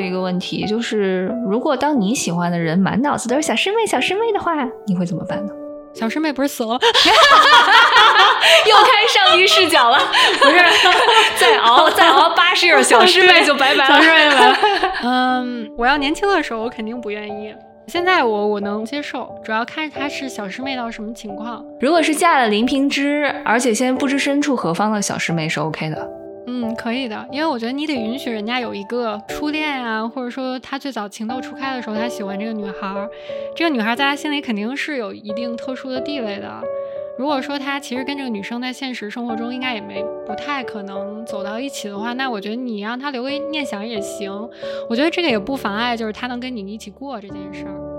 一个问题就是，如果当你喜欢的人满脑子都是小师妹、小师妹的话，你会怎么办呢？小师妹不是死了，又开上帝视角了，不是再熬再熬八十页，小师妹就拜拜了。小师妹拜拜。嗯，我要年轻的时候，我肯定不愿意。现在我我能接受，主要看她是小师妹到什么情况。如果是嫁了林平之，而且现在不知身处何方的小师妹是 OK 的。嗯，可以的，因为我觉得你得允许人家有一个初恋啊，或者说他最早情窦初开的时候，他喜欢这个女孩，这个女孩在他心里肯定是有一定特殊的地位的。如果说他其实跟这个女生在现实生活中应该也没不太可能走到一起的话，那我觉得你让他留个念想也行。我觉得这个也不妨碍，就是他能跟你一起过这件事儿。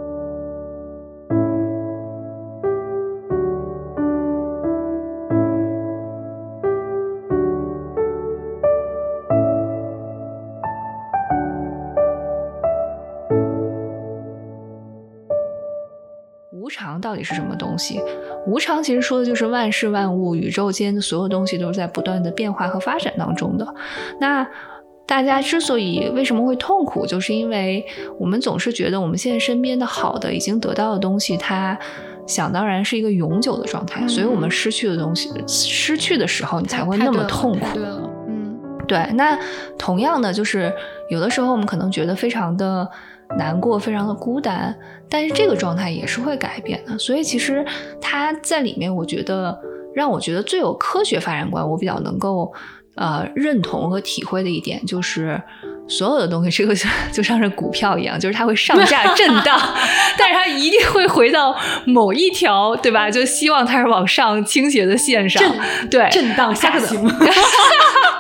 到底是什么东西？无常其实说的就是万事万物、宇宙间的所有东西都是在不断的变化和发展当中的。那大家之所以为什么会痛苦，就是因为我们总是觉得我们现在身边的好的、已经得到的东西，它想当然是一个永久的状态，所以我们失去的东西，失去的时候你才会那么痛苦。嗯，对。那同样的，就是有的时候我们可能觉得非常的。难过，非常的孤单，但是这个状态也是会改变的。所以其实他在里面，我觉得让我觉得最有科学发展观，我比较能够呃认同和体会的一点，就是所有的东西，这个 就像是股票一样，就是它会上下震荡，但是它一定会回到某一条，对吧？就希望它是往上倾斜的线上，对，震荡下行。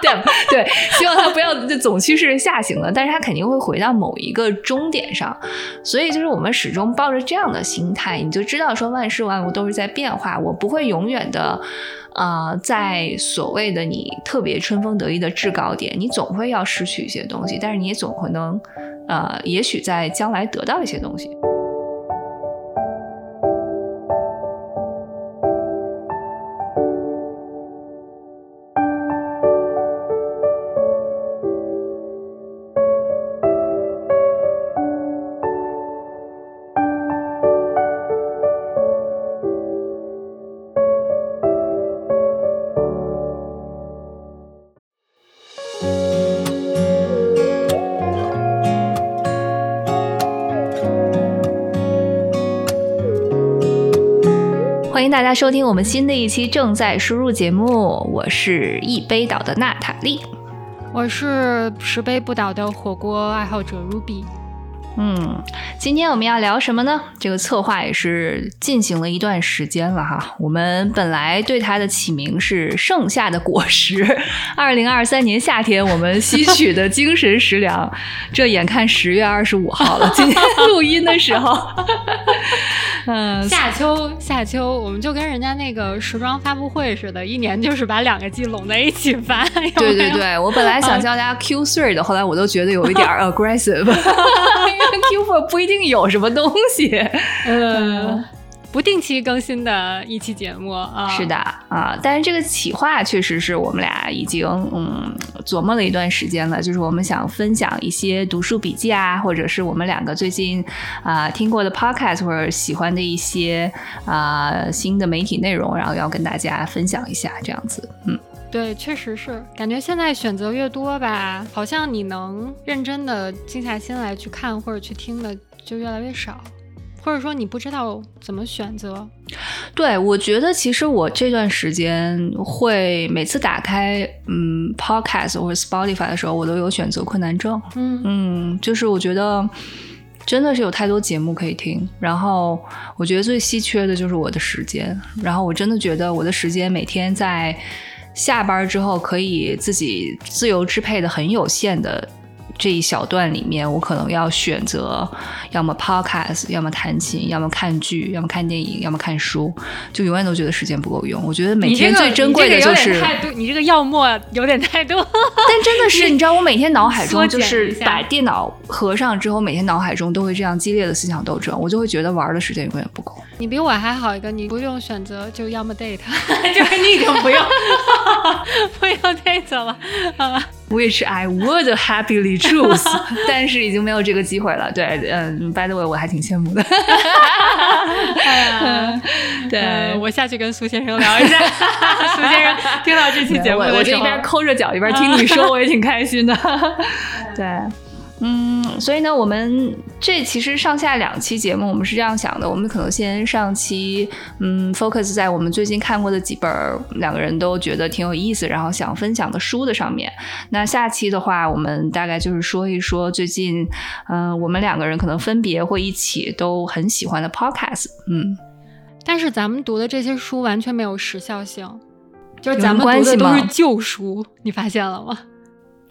对对，希望它不要就总趋势下行的，但是它肯定会回到某一个终点上，所以就是我们始终抱着这样的心态，你就知道说万事万物都是在变化，我不会永远的，呃，在所谓的你特别春风得意的制高点，你总会要失去一些东西，但是你也总可能，呃，也许在将来得到一些东西。大家收听我们新的一期正在输入节目，我是一杯倒的娜塔莉，我是十杯不倒的火锅爱好者 Ruby。嗯，今天我们要聊什么呢？这个策划也是进行了一段时间了哈。我们本来对它的起名是“盛夏的果实”，二零二三年夏天我们吸取的精神食粮。这眼看十月二十五号了，今天录音的时候，嗯，夏秋夏秋，我们就跟人家那个时装发布会似的，一年就是把两个季拢在一起发。对对对，我本来想叫大家 Q three 的，后来我都觉得有一点 aggressive。Q four 不一定有什么东西，嗯，不定期更新的一期节目啊，是的啊，但是这个企划确实是我们俩已经嗯琢磨了一段时间了，就是我们想分享一些读书笔记啊，或者是我们两个最近啊听过的 podcast 或者喜欢的一些啊新的媒体内容，然后要跟大家分享一下这样子，嗯。对，确实是感觉现在选择越多吧，好像你能认真的静下心来去看或者去听的就越来越少，或者说你不知道怎么选择。对，我觉得其实我这段时间会每次打开嗯 Podcast 或者 Spotify 的时候，我都有选择困难症。嗯嗯，就是我觉得真的是有太多节目可以听，然后我觉得最稀缺的就是我的时间，然后我真的觉得我的时间每天在。下班之后可以自己自由支配的很有限的这一小段里面，我可能要选择要么 podcast，要么弹琴，要么看剧，要么看电影，要么看书，就永远都觉得时间不够用。我觉得每天最珍贵的就是你这个要么有点太多，但真的是 你知道，我每天脑海中就是把电脑合上之后，每天脑海中都会这样激烈的思想斗争，我就会觉得玩的时间永远不够。你比我还好一个，你不用选择，就要么 date，就是你已经不用不用 date 了啊。Which I would happily choose，但是已经没有这个机会了。对，嗯，by the way，我还挺羡慕的。对，我下去跟苏先生聊一下。苏先生听到这期节目，我就一边抠着脚一边听你说，我也挺开心的。对。嗯，所以呢，我们这其实上下两期节目，我们是这样想的：我们可能先上期，嗯，focus 在我们最近看过的几本两个人都觉得挺有意思，然后想分享的书的上面。那下期的话，我们大概就是说一说最近，嗯，我们两个人可能分别会一起都很喜欢的 podcast。嗯，但是咱们读的这些书完全没有时效性，就是咱们读的都是旧书，你发现了吗？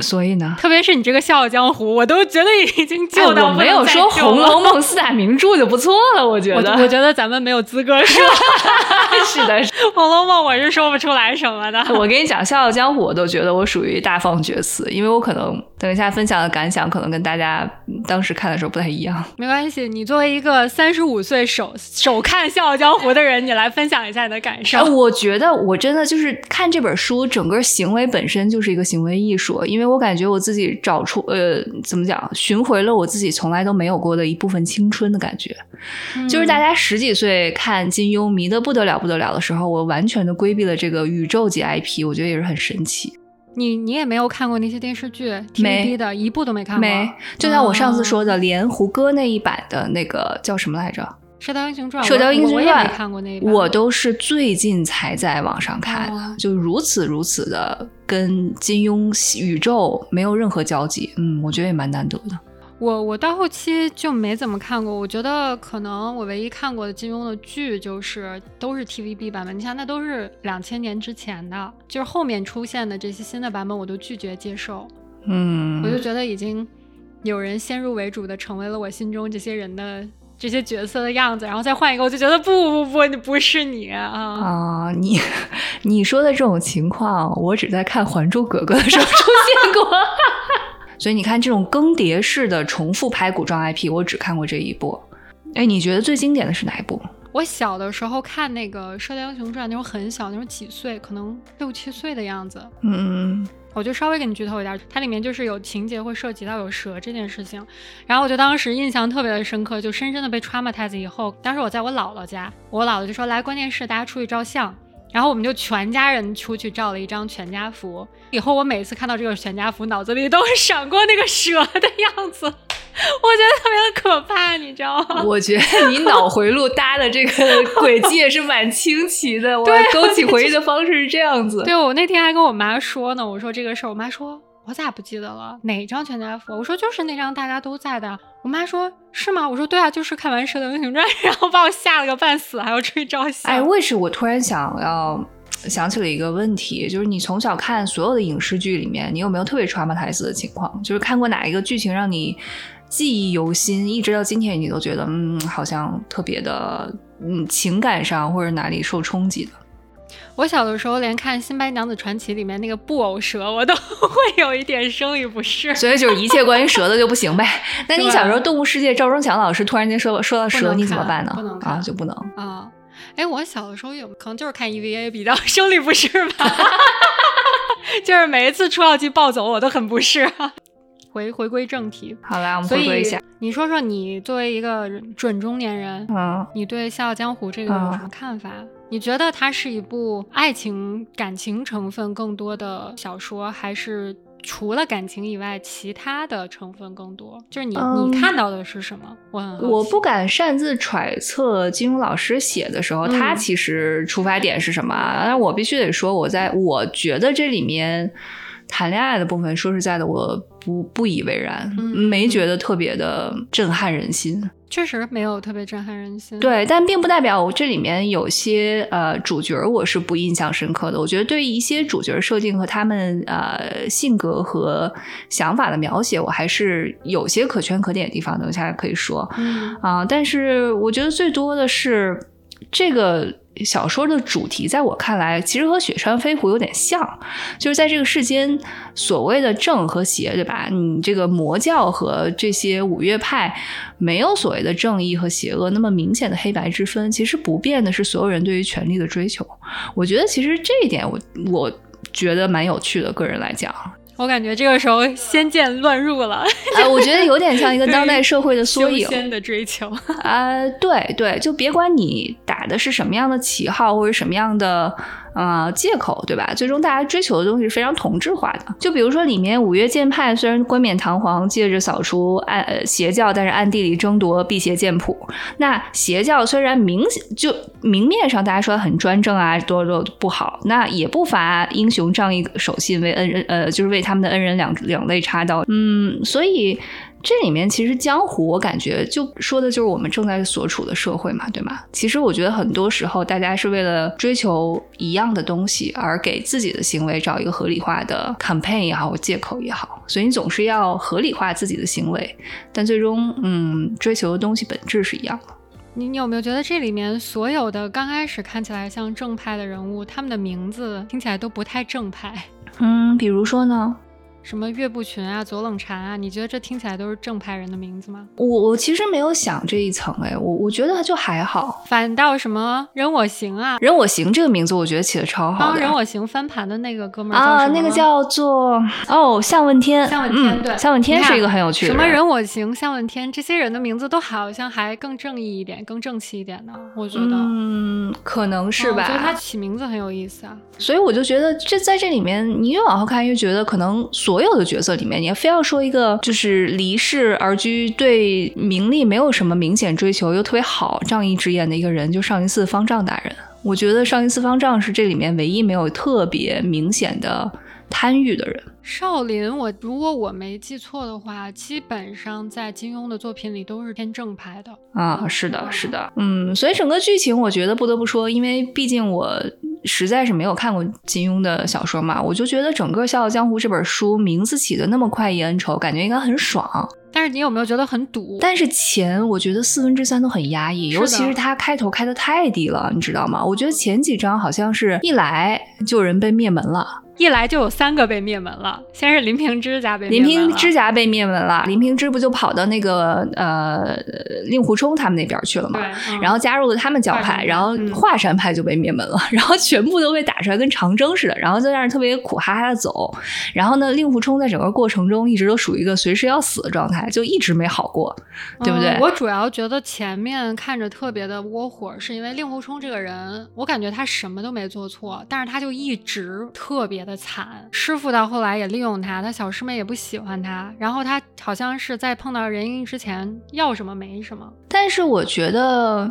所以呢，特别是你这个《笑傲江湖》，我都觉得已经就到没有说《红楼梦》四大名著就不错了。我觉得，我觉得咱们没有资格说。是的，《红楼梦》我是说不出来什么的。我跟你讲，《笑傲江湖》我都觉得我属于大放厥词，因为我可能等一下分享的感想，可能跟大家当时看的时候不太一样。没关系，你作为一个三十五岁首首看《笑傲江湖》的人，你来分享一下你的感受。我觉得我真的就是看这本书，整个行为本身就是一个行为艺术，因为。我感觉我自己找出呃，怎么讲，寻回了我自己从来都没有过的一部分青春的感觉。就是大家十几岁看金庸迷得不得了不得了的时候，我完全的规避了这个宇宙级 IP，我觉得也是很神奇。你你也没有看过那些电视剧，TVB 的一部都没看过。没，就像我上次说的，连胡歌那一版的那个叫什么来着？《射雕英雄传》，《射雕英雄传》看过那我都是最近才在网上看的，就如此如此的跟金庸宇宙没有任何交集，嗯，我觉得也蛮难得的。我我到后期就没怎么看过，我觉得可能我唯一看过的金庸的剧就是都是 TVB 版本，你像那都是两千年之前的，就是后面出现的这些新的版本我都拒绝接受，嗯，我就觉得已经有人先入为主的成为了我心中这些人的。这些角色的样子，然后再换一个，我就觉得不不不，你不是你啊！啊，你你说的这种情况，我只在看《还珠格格》的时候出现过。所以你看，这种更迭式的重复拍古装 IP，我只看过这一部。哎，你觉得最经典的是哪一部？我小的时候看那个《射雕英雄传》，那时候很小，那时候几岁，可能六七岁的样子。嗯。我就稍微给你剧透一点，它里面就是有情节会涉及到有蛇这件事情，然后我就当时印象特别的深刻，就深深的被 traumatize 以后，当时我在我姥姥家，我姥姥就说来关键是大家出去照相，然后我们就全家人出去照了一张全家福，以后我每次看到这个全家福，脑子里都会闪过那个蛇的样子。我觉得特别的可怕，你知道吗？我觉得你脑回路搭的这个轨迹也是蛮清奇的。我勾起回忆的方式是这样子。对，我那天还跟我妈说呢，我说这个事儿，我妈说我咋不记得了？哪张全家福？我说就是那张大家都在的。我妈说是吗？我说对啊，就是看完《射雕英雄传》，然后把我吓了个半死，还要出去照相。哎，为什么我突然想要想起了一个问题？就是你从小看所有的影视剧里面，你有没有特别 traumatize 的情况？就是看过哪一个剧情让你？记忆犹新，一直到今天，你都觉得嗯，好像特别的嗯，情感上或者哪里受冲击的。我小的时候连看《新白娘子传奇》里面那个布偶蛇，我都 会有一点生理不适。所以就是一切关于蛇的就不行呗。那你小时候动物世界赵忠祥老师突然间说说到蛇，你怎么办呢？不能啊，就不能啊。哎，我小的时候有可能就是看 EVA 比较 生理不适吧，就是每一次出奥机暴走我都很不适。回回归正题，好来，我们回归一下。你说说，你作为一个准中年人，嗯，你对《笑傲江湖》这个有什么看法？你觉得它是一部爱情感情成分更多的小说，还是除了感情以外，其他的成分更多？就是你你看到的是什么？我我不敢擅自揣测金庸老师写的时候，他其实出发点是什么。但我必须得说，我在我觉得这里面。谈恋爱的部分，说实在的，我不不以为然，没觉得特别的震撼人心。确实没有特别震撼人心。对，但并不代表我这里面有些呃主角我是不印象深刻的。我觉得对于一些主角设定和他们呃性格和想法的描写，我还是有些可圈可点的地方。等一下可以说，啊，但是我觉得最多的是这个。小说的主题在我看来，其实和《雪山飞狐》有点像，就是在这个世间，所谓的正和邪，对吧？你这个魔教和这些五岳派，没有所谓的正义和邪恶那么明显的黑白之分，其实不变的是所有人对于权力的追求。我觉得其实这一点，我我觉得蛮有趣的。个人来讲。我感觉这个时候仙剑乱入了。啊，我觉得有点像一个当代社会的缩影。仙的追求啊，对对，就别管你打的是什么样的旗号或者什么样的。啊，借口对吧？最终大家追求的东西是非常同质化的。就比如说里面五岳剑派虽然冠冕堂皇，借着扫除暗邪教，但是暗地里争夺辟邪剑谱。那邪教虽然明就明面上大家说很专政啊，多多不好，那也不乏英雄仗义守信，为恩人呃，就是为他们的恩人两两肋插刀。嗯，所以。这里面其实江湖，我感觉就说的就是我们正在所处的社会嘛，对吗？其实我觉得很多时候大家是为了追求一样的东西，而给自己的行为找一个合理化的 campaign 也好，借口也好，所以你总是要合理化自己的行为，但最终，嗯，追求的东西本质是一样的。你你有没有觉得这里面所有的刚开始看起来像正派的人物，他们的名字听起来都不太正派？嗯，比如说呢？什么岳不群啊，左冷禅啊？你觉得这听起来都是正派人的名字吗？我我其实没有想这一层哎，我我觉得就还好。反倒什么任我行啊，任我行这个名字我觉得起的超好。人我行翻盘的那个哥们儿啊，那个叫做哦向问天，向问天对，向问天是一个很有趣的。什么任我行，向问天这些人的名字都好像还更正义一点，更正气一点呢。我觉得嗯，可能是吧。我觉得他起名字很有意思啊，所以我就觉得这在这里面，你越往后看越觉得可能。所所有的角色里面，你要非要说一个就是离世而居，对名利没有什么明显追求，又特别好仗义执言的一个人，就少林寺方丈大人。我觉得少林寺方丈是这里面唯一没有特别明显的贪欲的人。少林，我如果我没记错的话，基本上在金庸的作品里都是偏正派的啊。是的，是的，嗯，所以整个剧情我觉得不得不说，因为毕竟我。实在是没有看过金庸的小说嘛，我就觉得整个《笑傲江湖》这本书名字起的那么快意恩仇，感觉应该很爽。但是你有没有觉得很堵？但是前我觉得四分之三都很压抑，尤其是他开头开的太低了，你知道吗？我觉得前几章好像是一来就有人被灭门了。一来就有三个被灭门了，先是林平之家被林平之家被灭门了，林平之不就跑到那个呃令狐冲他们那边去了吗？然后加入了他们教派，然后华山派就被灭门了，然后全部都被打出来跟长征似的，然后在那儿特别苦哈哈的走。然后呢，令狐冲在整个过程中一直都属于一个随时要死的状态，就一直没好过，对不对？我主要觉得前面看着特别的窝火，是因为令狐冲这个人，我感觉他什么都没做错，但是他就一直特别的。的惨，师傅到后来也利用他，他小师妹也不喜欢他，然后他好像是在碰到任盈之前要什么没什么。但是我觉得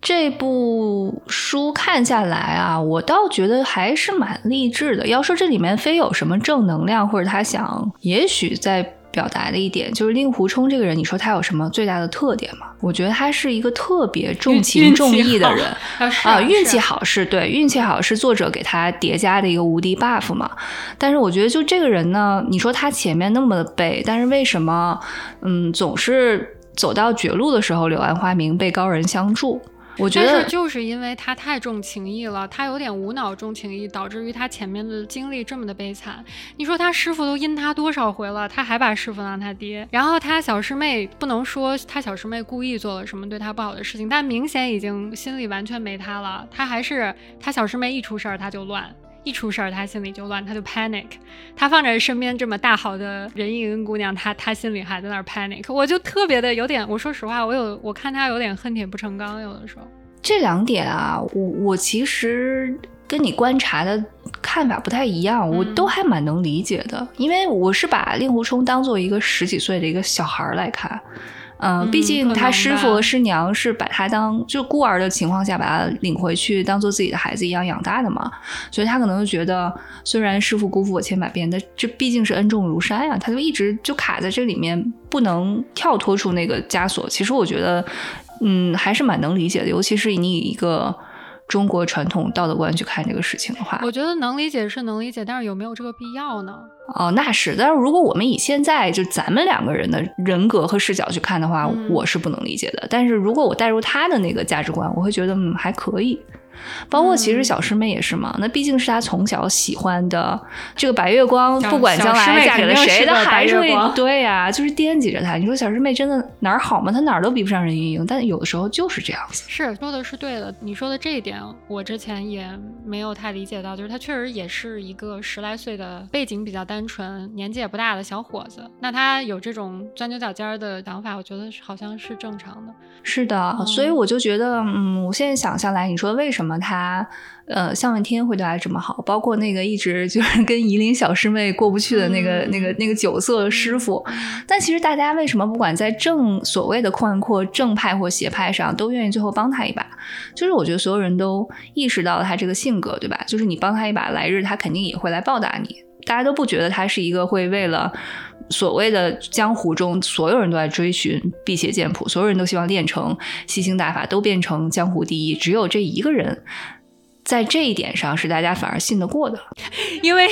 这部书看下来啊，我倒觉得还是蛮励志的。要说这里面非有什么正能量，或者他想，也许在。表达的一点就是令狐冲这个人，你说他有什么最大的特点吗？我觉得他是一个特别重情重义的人 啊，运气好是对，运气好是作者给他叠加的一个无敌 buff 嘛。但是我觉得就这个人呢，你说他前面那么的背，但是为什么嗯总是走到绝路的时候柳暗花明被高人相助？我觉得就是因为他太重情义了，他有点无脑重情义，导致于他前面的经历这么的悲惨。你说他师傅都阴他多少回了，他还把师傅当他爹。然后他小师妹不能说他小师妹故意做了什么对他不好的事情，但明显已经心里完全没他了。他还是他小师妹一出事儿他就乱。一出事儿，他心里就乱，他就 panic。他放着身边这么大好的任盈盈姑娘，他他心里还在那儿 panic。我就特别的有点，我说实话，我有我看他有点恨铁不成钢，有的时候。这两点啊，我我其实跟你观察的看法不太一样，我都还蛮能理解的，因为我是把令狐冲当做一个十几岁的一个小孩来看。嗯，毕竟他师傅和师娘是把他当就孤儿的情况下把他领回去，当做自己的孩子一样养大的嘛，所以他可能就觉得，虽然师傅辜负我千百遍，但这毕竟是恩重如山呀，他就一直就卡在这里面，不能跳脱出那个枷锁。其实我觉得，嗯，还是蛮能理解的，尤其是你以一个。中国传统道德观去看这个事情的话，我觉得能理解是能理解，但是有没有这个必要呢？哦，那是。但是如果我们以现在就咱们两个人的人格和视角去看的话，我是不能理解的。但是如果我带入他的那个价值观，我会觉得嗯还可以。包括其实小师妹也是嘛，那毕竟是她从小喜欢的这个白月光，不管将来嫁给了谁，的还是会对呀，就是惦记着她。你说小师妹真的哪儿好吗？她哪儿都比不上任盈盈，但有的时候就是这样子。是说的是对的，你说的这一点，我之前也没有太理解到，就是她确实也是一个十来岁的背景比较单纯、年纪也不大的小伙子，那他有这种钻牛角尖的想法，我觉得好像是正常的。是的，所以我就觉得，嗯，我现在想下来，你说为什么他，呃，向问天会对他这么好？包括那个一直就是 跟夷陵小师妹过不去的那个、那个、那个酒色师傅，但其实大家为什么不管在正所谓的宽阔正派或邪派上，都愿意最后帮他一把？就是我觉得所有人都意识到了他这个性格，对吧？就是你帮他一把，来日他肯定也会来报答你。大家都不觉得他是一个会为了。所谓的江湖中，所有人都在追寻辟邪剑谱，所有人都希望练成吸星大法，都变成江湖第一。只有这一个人，在这一点上是大家反而信得过的，因为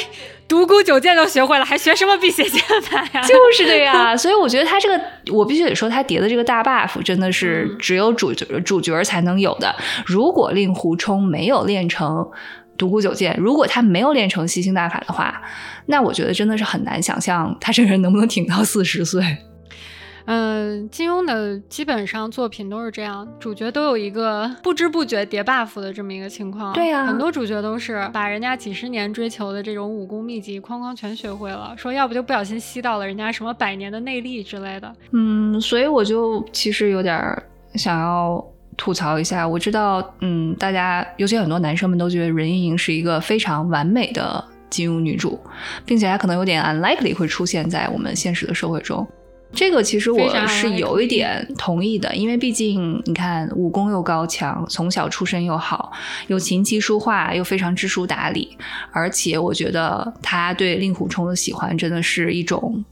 独孤九剑都学会了，还学什么辟邪剑法呀？就是的呀。所以我觉得他这个，我必须得说，他叠的这个大 buff 真的是只有主角主角才能有的。如果令狐冲没有练成。独孤九剑，如果他没有练成吸星大法的话，那我觉得真的是很难想象他这个人能不能挺到四十岁。嗯，金庸的基本上作品都是这样，主角都有一个不知不觉叠 buff 的这么一个情况。对呀，很多主角都是把人家几十年追求的这种武功秘籍哐哐全学会了，说要不就不小心吸到了人家什么百年的内力之类的。嗯，所以我就其实有点想要。吐槽一下，我知道，嗯，大家尤其很多男生们都觉得任盈盈是一个非常完美的金庸女主，并且她可能有点 unlikely 会出现在我们现实的社会中。这个其实我是有一点同意的，因为毕竟你看武功又高强，从小出身又好，又琴棋书画又非常知书达理，而且我觉得他对令狐冲的喜欢真的是一种。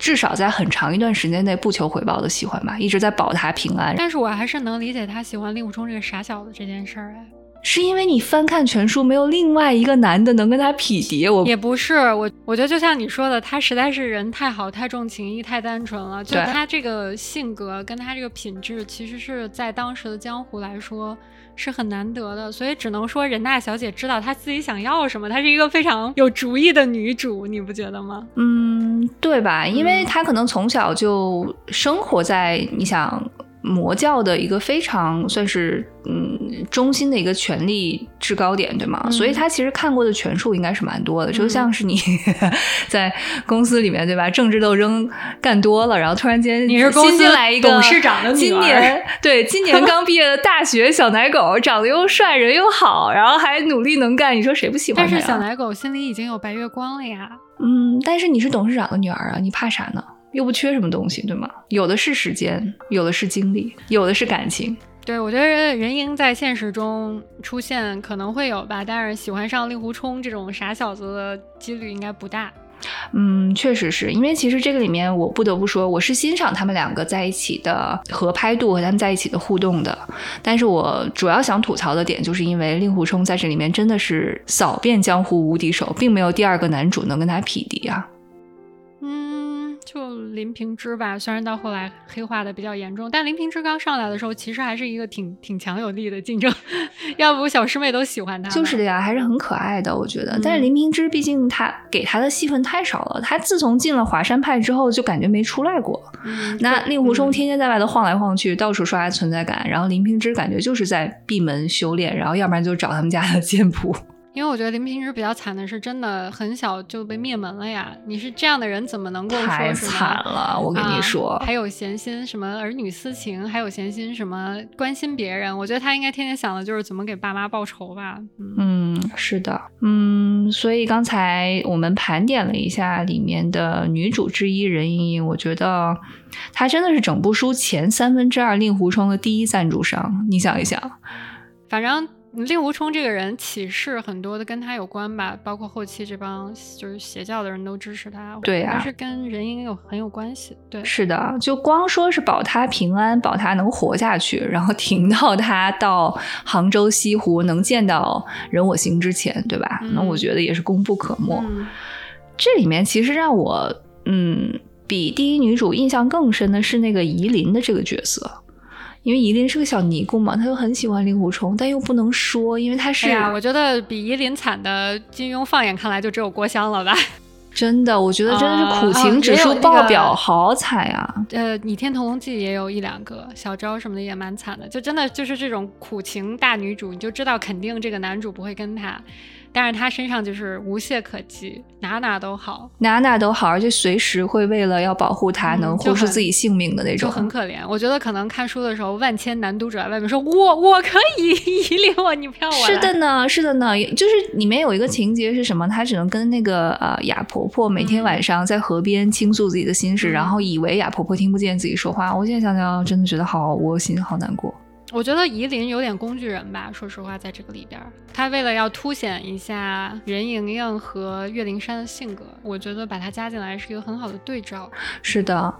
至少在很长一段时间内不求回报的喜欢吧，一直在保他平安。但是我还是能理解他喜欢令狐冲这个傻小子这件事儿哎，是因为你翻看全书，没有另外一个男的能跟他匹敌。我也不是，我我觉得就像你说的，他实在是人太好，太重情义，太单纯了。就他这个性格跟他这个品质，其实是在当时的江湖来说。是很难得的，所以只能说任大小姐知道她自己想要什么。她是一个非常有主意的女主，你不觉得吗？嗯，对吧？因为她可能从小就生活在你想。魔教的一个非常算是嗯中心的一个权力制高点，对吗？所以他其实看过的权术应该是蛮多的，就像是你 在公司里面，对吧？政治斗争干多了，然后突然间你是公司来一个董事长的今年对今年刚毕业的大学小奶狗，长得又帅，人又好，然后还努力能干，你说谁不喜欢？但是小奶狗心里已经有白月光了呀。嗯，但是你是董事长的女儿啊，你怕啥呢？又不缺什么东西，对吗？有的是时间，有的是精力，有的是感情。对，我觉得任盈在现实中出现可能会有吧，但是喜欢上令狐冲这种傻小子的几率应该不大。嗯，确实是因为其实这个里面，我不得不说，我是欣赏他们两个在一起的合拍度和他们在一起的互动的。但是我主要想吐槽的点，就是因为令狐冲在这里面真的是扫遍江湖无敌手，并没有第二个男主能跟他匹敌啊。就林平之吧，虽然到后来黑化的比较严重，但林平之刚上来的时候，其实还是一个挺挺强有力的竞争。要不小师妹都喜欢他。就是的呀，还是很可爱的，我觉得。但是林平之毕竟他给他的戏份太少了，他自从进了华山派之后，就感觉没出来过。那令狐冲天天在外头晃来晃去，到处刷存在感，然后林平之感觉就是在闭门修炼，然后要不然就找他们家的剑谱。因为我觉得林平之比较惨的是，真的很小就被灭门了呀！你是这样的人，怎么能够说太惨了？我跟你说，还有闲心什么儿女私情，还有闲心什么关心别人？我觉得他应该天天想的就是怎么给爸妈报仇吧。嗯，是的，嗯，所以刚才我们盘点了一下里面的女主之一任盈盈，我觉得她真的是整部书前三分之二令狐冲的第一赞助商。你想一想，反正。令狐冲这个人起势很多的跟他有关吧，包括后期这帮就是邪教的人都支持他，对呀，还是跟人应该有很有关系。对，是的，就光说是保他平安，保他能活下去，然后停到他到杭州西湖能见到人我行之前，对吧？那我觉得也是功不可没。这里面其实让我嗯比第一女主印象更深的是那个夷陵的这个角色。因为夷琳是个小尼姑嘛，她又很喜欢令狐冲，但又不能说，因为她是。哎呀，我觉得比夷琳惨的金庸，放眼看来就只有郭襄了吧。真的，我觉得真的是苦情指数爆表，好惨呀！呃，《倚天屠龙记》也有一两个小昭什么的也蛮惨的，就真的就是这种苦情大女主，你就知道肯定这个男主不会跟她。但是他身上就是无懈可击，哪哪都好，哪哪都好，而且随时会为了要保护他，能豁出自己性命的那种，就很可怜。我觉得可能看书的时候，万千男读者外面说我我可以 依领我，你不要我。是的呢，是的呢，就是里面有一个情节是什么？他只能跟那个呃哑婆婆每天晚上在河边倾诉自己的心事，然后以为哑婆婆听不见自己说话。我现在想想，真的觉得好窝心，好难过。我觉得夷陵有点工具人吧，说实话，在这个里边，他为了要凸显一下任盈盈和岳灵珊的性格，我觉得把她加进来是一个很好的对照。是的，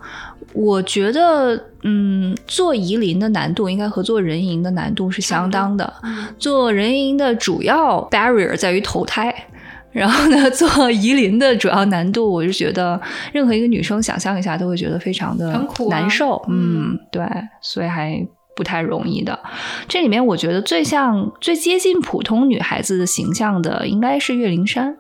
我觉得，嗯，做夷陵的难度应该和做任盈的难度是相当的。做人盈的主要 barrier 在于投胎，然后呢，做夷陵的主要难度，我就觉得任何一个女生想象一下都会觉得非常的难受。嗯，对，所以还。不太容易的，这里面我觉得最像、最接近普通女孩子的形象的，应该是岳灵珊。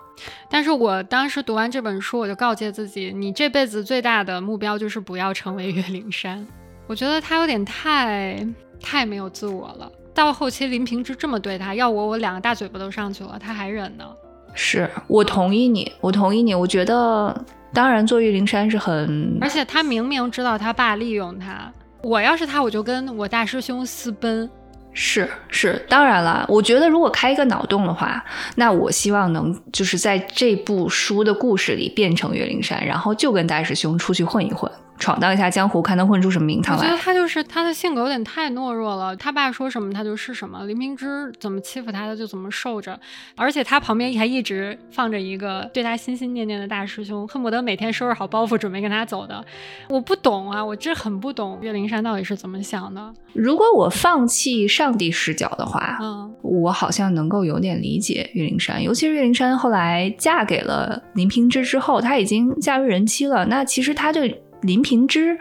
但是我当时读完这本书，我就告诫自己，你这辈子最大的目标就是不要成为岳灵珊。我觉得她有点太太没有自我了。到后期林平之这么对她，要我我两个大嘴巴都上去了，她还忍呢。是我同意你，我同意你。我觉得，当然做岳灵珊是很，而且她明明知道她爸利用他。我要是他，我就跟我大师兄私奔。是是，当然了，我觉得如果开一个脑洞的话，那我希望能就是在这部书的故事里变成岳灵珊，然后就跟大师兄出去混一混。闯荡一下江湖，看能混出什么名堂来。我觉得他就是他的性格有点太懦弱了。他爸说什么他就是什么，林平之怎么欺负他，他就怎么受着。而且他旁边还一直放着一个对他心心念念的大师兄，恨不得每天收拾好包袱准备跟他走的。我不懂啊，我这很不懂岳灵珊到底是怎么想的。如果我放弃上帝视角的话，嗯，我好像能够有点理解岳灵珊。尤其是岳灵珊后来嫁给了林平之之后，她已经嫁为人妻了。那其实她对。林平之，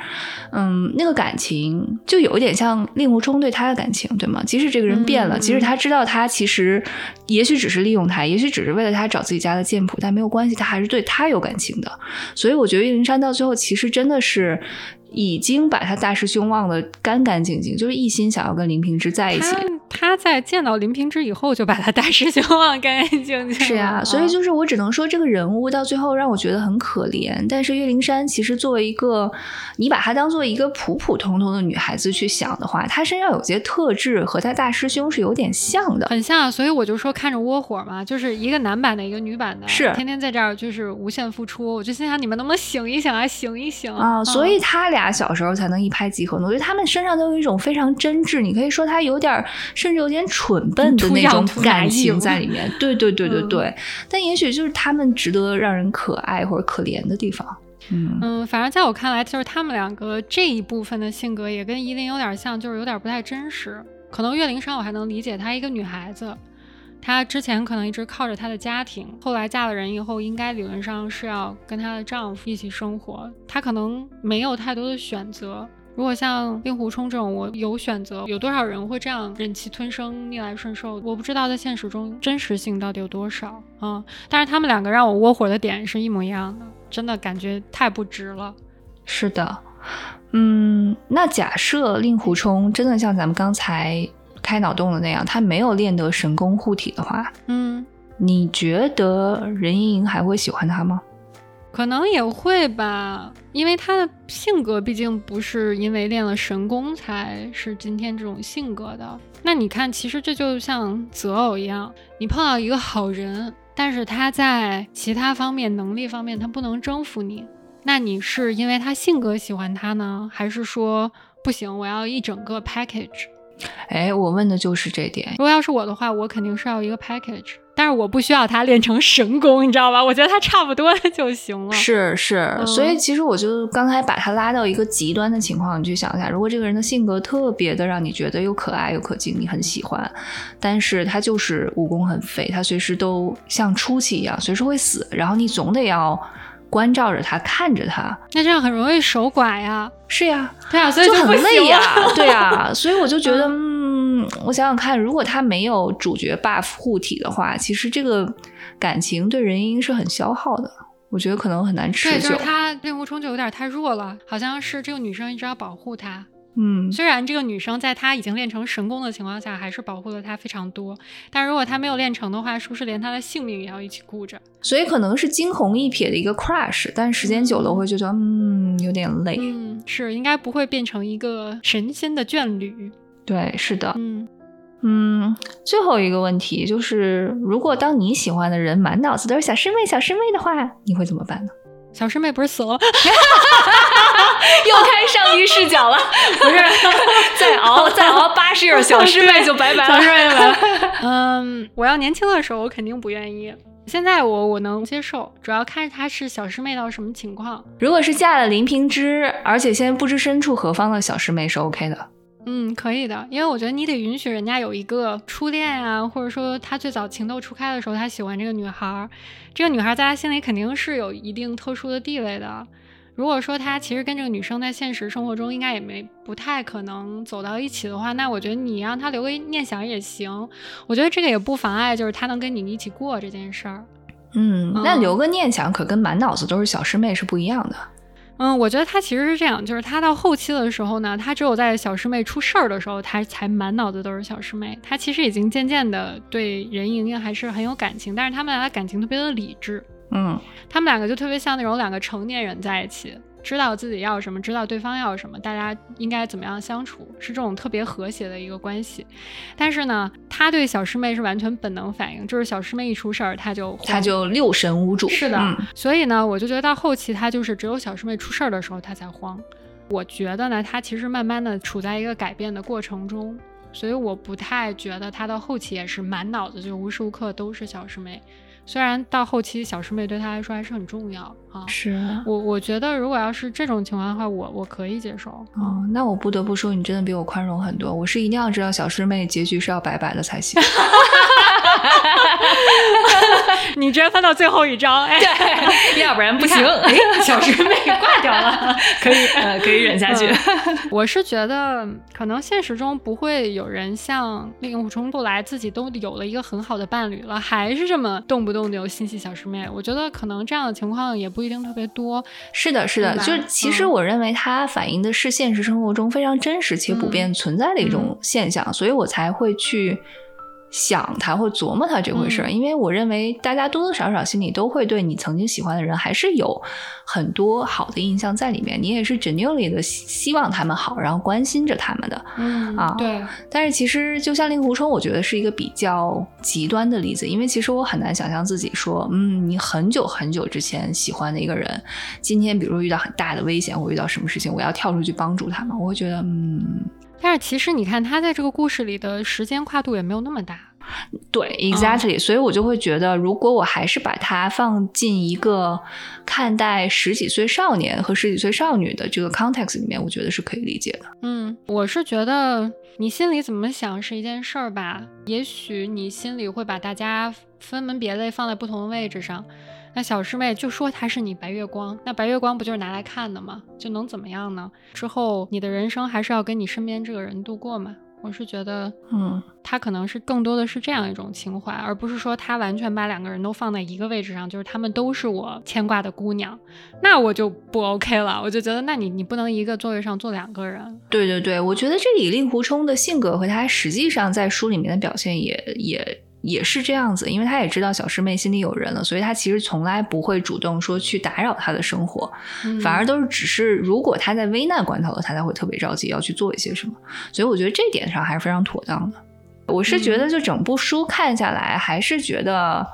嗯，那个感情就有一点像令狐冲对他的感情，对吗？即使这个人变了，即使他知道他其实也许只是利用他，也许只是为了他找自己家的剑谱，但没有关系，他还是对他有感情的。所以我觉得岳灵珊到最后其实真的是。已经把他大师兄忘得干干净净，就是一心想要跟林平之在一起。他在见到林平之以后，就把他大师兄忘干干净净。是呀，所以就是我只能说，这个人物到最后让我觉得很可怜。但是岳灵珊其实作为一个，你把她当做一个普普通通的女孩子去想的话，她身上有些特质和她大师兄是有点像的，很像。所以我就说看着窝火嘛，就是一个男版的，一个女版的，是天天在这儿就是无限付出。我就心想，你们能不能醒一醒啊，醒一醒啊！所以他俩。小时候才能一拍即合，我觉得他们身上都有一种非常真挚，你可以说他有点，甚至有点蠢笨的那种感情在里面。对对对对对，但也许就是他们值得让人可爱或者可怜的地方。嗯嗯，反正在我看来，就是他们两个这一部分的性格也跟依琳有点像，就是有点不太真实。可能岳灵珊我还能理解，她一个女孩子。她之前可能一直靠着她的家庭，后来嫁了人以后，应该理论上是要跟她的丈夫一起生活。她可能没有太多的选择。如果像令狐冲这种，我有选择，有多少人会这样忍气吞声、逆来顺受？我不知道在现实中真实性到底有多少啊！但是他们两个让我窝火的点是一模一样的，真的感觉太不值了。是的，嗯，那假设令狐冲真的像咱们刚才。开脑洞的那样，他没有练得神功护体的话，嗯，你觉得任盈盈还会喜欢他吗？可能也会吧，因为他的性格毕竟不是因为练了神功才是今天这种性格的。那你看，其实这就像择偶一样，你碰到一个好人，但是他在其他方面能力方面他不能征服你，那你是因为他性格喜欢他呢，还是说不行，我要一整个 package？哎，我问的就是这点。如果要是我的话，我肯定是要一个 package，但是我不需要他练成神功，你知道吧？我觉得他差不多就行了。是是，所以其实我就刚才把他拉到一个极端的情况，你去想一下，如果这个人的性格特别的让你觉得又可爱又可敬，你很喜欢，但是他就是武功很废，他随时都像出气一样，随时会死，然后你总得要。关照着他，看着他。那这样很容易守寡呀。是呀，对啊，所以就很累呀。对啊，所以我就觉得，嗯，我想想看，如果他没有主角 buff 护体的话，其实这个感情对任盈是很消耗的。我觉得可能很难持久。对，就是他令狐冲就有点太弱了，好像是这个女生一直要保护他。嗯，虽然这个女生在他已经练成神功的情况下，还是保护了他非常多，但如果他没有练成的话，是不是连他的性命也要一起顾着？所以可能是惊鸿一瞥的一个 crush，但时间久了我会觉得，嗯，有点累。嗯，是应该不会变成一个神仙的眷侣。对，是的。嗯嗯，最后一个问题就是，如果当你喜欢的人满脑子都是小师妹、小师妹的话，你会怎么办呢？小师妹不是死了，又开上帝视角了，不是？再熬再熬八十页，小师妹就拜拜了。小师妹拜拜。嗯，我要年轻的时候，我肯定不愿意。现在我我能接受，主要看她是小师妹到什么情况。如果是嫁了林平之，而且现在不知身处何方的小师妹是 OK 的。嗯，可以的，因为我觉得你得允许人家有一个初恋啊，或者说他最早情窦初开的时候，他喜欢这个女孩，这个女孩在他心里肯定是有一定特殊的地位的。如果说他其实跟这个女生在现实生活中应该也没不太可能走到一起的话，那我觉得你让他留个念想也行。我觉得这个也不妨碍，就是他能跟你一起过这件事儿。嗯，那留个念想可跟满脑子都是小师妹是不一样的。嗯，我觉得他其实是这样，就是他到后期的时候呢，他只有在小师妹出事儿的时候，他才满脑子都是小师妹。他其实已经渐渐的对任盈盈还是很有感情，但是他们俩的感情特别的理智。嗯，他们两个就特别像那种两个成年人在一起。知道自己要什么，知道对方要什么，大家应该怎么样相处，是这种特别和谐的一个关系。但是呢，他对小师妹是完全本能反应，就是小师妹一出事儿，他就他就六神无主。是的，所以呢，我就觉得到后期他就是只有小师妹出事儿的时候他才慌。我觉得呢，他其实慢慢的处在一个改变的过程中，所以我不太觉得他到后期也是满脑子就无时无刻都是小师妹。虽然到后期小师妹对他来说还是很重要啊，是我我觉得如果要是这种情况的话，我我可以接受哦。那我不得不说，你真的比我宽容很多。我是一定要知道小师妹结局是要拜拜的才行。你居然翻到最后一章，哎，要不然不行。哎，小师妹挂掉了，可以呃可以忍下去。我是觉得可能现实中不会有人像令狐冲后来自己都有了一个很好的伴侣了，还是这么动不动就心系小师妹。我觉得可能这样的情况也不一定特别多。是的，是的，就是其实我认为它反映的是现实生活中非常真实且普遍存在的一种现象，所以我才会去。想他或琢磨他这回事儿，因为我认为大家多多少少心里都会对你曾经喜欢的人还是有很多好的印象在里面，你也是 genuinely 的希望他们好，然后关心着他们的，嗯啊，对。但是其实就像令狐冲，我觉得是一个比较极端的例子，因为其实我很难想象自己说，嗯，你很久很久之前喜欢的一个人，今天比如说遇到很大的危险或遇到什么事情，我要跳出去帮助他们，我会觉得，嗯。但是其实你看，他在这个故事里的时间跨度也没有那么大。对，exactly。所以我就会觉得，如果我还是把它放进一个看待十几岁少年和十几岁少女的这个 context 里面，我觉得是可以理解的。嗯，我是觉得你心里怎么想是一件事儿吧。也许你心里会把大家分门别类放在不同的位置上。那小师妹就说她是你白月光，那白月光不就是拿来看的吗？就能怎么样呢？之后你的人生还是要跟你身边这个人度过嘛。我是觉得，嗯，他可能是更多的是这样一种情怀，而不是说他完全把两个人都放在一个位置上，就是他们都是我牵挂的姑娘，那我就不 OK 了。我就觉得，那你你不能一个座位上坐两个人。对对对，我觉得这里令狐冲的性格和他实际上在书里面的表现也也。也是这样子，因为他也知道小师妹心里有人了，所以他其实从来不会主动说去打扰她的生活，反而都是只是如果他在危难关头了，他才会特别着急要去做一些什么。所以我觉得这点上还是非常妥当的。我是觉得，就整部书看下来，还是觉得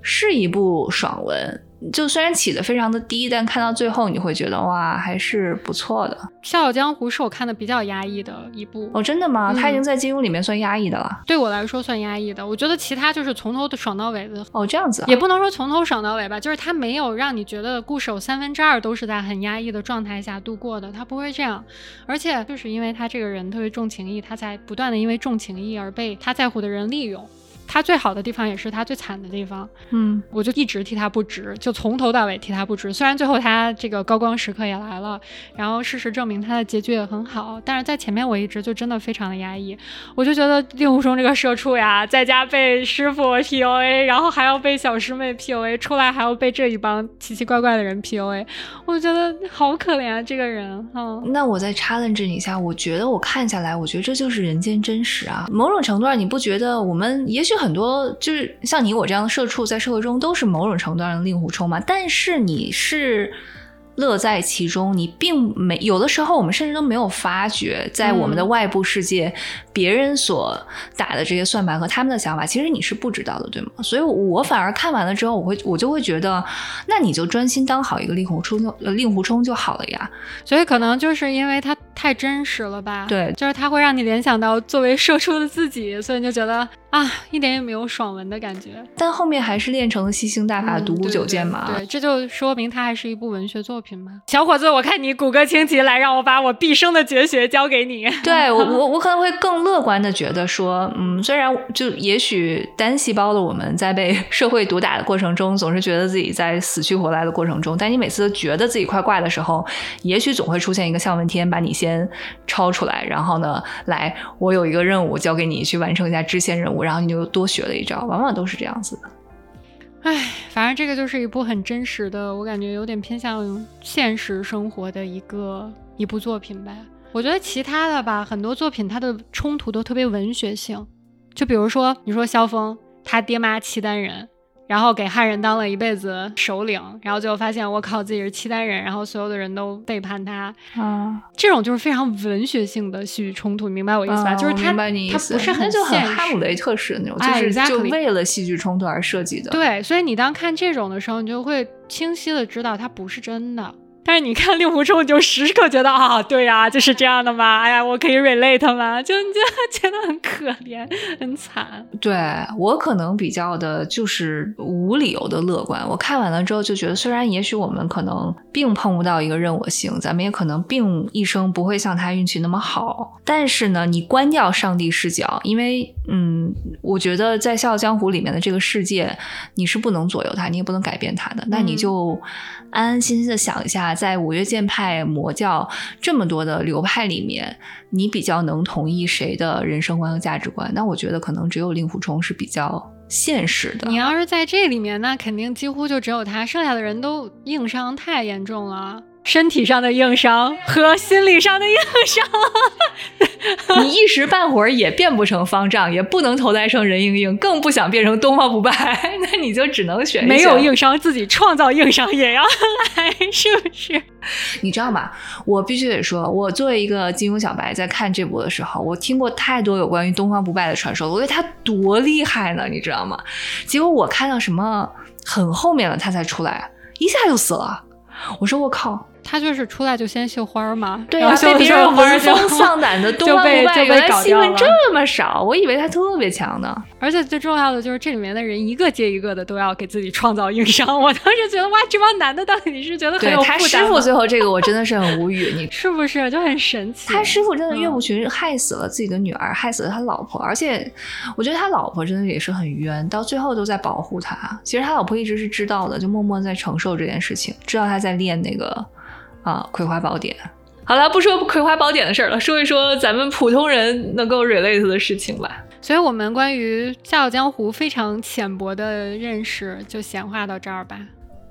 是一部爽文。就虽然起的非常的低，但看到最后你会觉得哇，还是不错的。《笑傲江湖》是我看的比较压抑的一部哦，真的吗？他已经在金庸里面算压抑的了。对我来说算压抑的，我觉得其他就是从头爽到尾的。哦，这样子，也不能说从头爽到尾吧，就是他没有让你觉得故事有三分之二都是在很压抑的状态下度过的，他不会这样。而且就是因为他这个人特别重情义，他才不断的因为重情义而被他在乎的人利用。他最好的地方也是他最惨的地方。嗯，我就一直替他不值，就从头到尾替他不值。虽然最后他这个高光时刻也来了，然后事实证明他的结局也很好，但是在前面我一直就真的非常的压抑。我就觉得令狐冲这个社畜呀，在家被师傅 PUA，然后还要被小师妹 PUA，出来还要被这一帮奇奇怪怪的人 PUA，我觉得好可怜啊，这个人。嗯，那我再 challenge 你一下，我觉得我看下来，我觉得这就是人间真实啊。某种程度上，你不觉得我们也许很多就是像你我这样的社畜，在社会中都是某种程度上的令狐冲嘛？但是你是。乐在其中，你并没有的时候，我们甚至都没有发觉，在我们的外部世界，别人所打的这些算盘和他们的想法，其实你是不知道的，对吗？所以，我反而看完了之后，我会我就会觉得，那你就专心当好一个令狐冲，呃，令狐冲就好了呀。所以，可能就是因为他太真实了吧？对，就是他会让你联想到作为社畜的自己，所以你就觉得啊，一点也没有爽文的感觉。但后面还是练成了吸星大法、独孤九剑嘛？对，这就说明它还是一部文学作品嘛。小伙子，我看你骨骼清奇，来让我把我毕生的绝学交给你。对 我，我我可能会更乐观的觉得说，嗯，虽然就也许单细胞的我们在被 社会毒打的过程中，总是觉得自己在死去活来的过程中，但你每次觉得自己快挂的时候，也许总会出现一个向问天把你先抄出来，然后呢，来，我有一个任务交给你去完成一下支线任务，然后你就多学了一招，往往都是这样子的。唉，反正这个就是一部很真实的，我感觉有点偏向现实生活的一个一部作品吧。我觉得其他的吧，很多作品它的冲突都特别文学性，就比如说你说萧峰他爹妈契丹人。然后给汉人当了一辈子首领，然后最后发现我靠自己是契丹人，然后所有的人都背叛他啊，这种就是非常文学性的戏剧冲突，你明白我意思吧？就是他他不是很就很哈姆雷特式的那种，就是就为了戏剧冲突而设计的。对，所以你当看这种的时候，你就会清晰的知道它不是真的。但是你看令狐冲，你就时刻觉得啊，对呀，就是这样的嘛。哎呀，我可以 relate 吗？就你就觉得很可怜，很惨。对我可能比较的就是无理由的乐观。我看完了之后就觉得，虽然也许我们可能并碰不到一个任我行，咱们也可能并一生不会像他运气那么好。但是呢，你关掉上帝视角，因为嗯，我觉得在《笑傲江湖》里面的这个世界，你是不能左右他，你也不能改变他的。那你就。安安心心的想一下，在五岳剑派、魔教这么多的流派里面，你比较能同意谁的人生观和价值观？那我觉得可能只有令狐冲是比较现实的。你要是在这里面，那肯定几乎就只有他，剩下的人都硬伤太严重了。身体上的硬伤和心理上的硬伤，你一时半会儿也变不成方丈，也不能投胎成任盈盈，更不想变成东方不败，那你就只能选没有硬伤，自己创造硬伤也要 来，是不是？你知道吗？我必须得说，我作为一个金庸小白，在看这部的时候，我听过太多有关于东方不败的传说了，我觉得他多厉害呢，你知道吗？结果我看到什么很后面了，他才出来，一下就死了。我说我靠。他就是出来就先绣花嘛，对呀，被别人闻风丧胆的 东方不败，原来戏份这么少，我以为他特别强呢。而且最重要的就是这里面的人一个接一个的都要给自己创造硬伤，我当时觉得哇，这帮男的到底是觉得很有负担他师傅最后这个我真的是很无语，你 是不是就很神奇？他师傅真的岳不群害死了自己的女儿，害死了他老婆，而且我觉得他老婆真的也是很冤，到最后都在保护他。其实他老婆一直是知道的，就默默在承受这件事情，知道他在练那个。啊，葵花宝典。好了，不说葵花宝典的事儿了，说一说咱们普通人能够 relate 的事情吧。所以，我们关于《笑傲江湖》非常浅薄的认识，就闲话到这儿吧。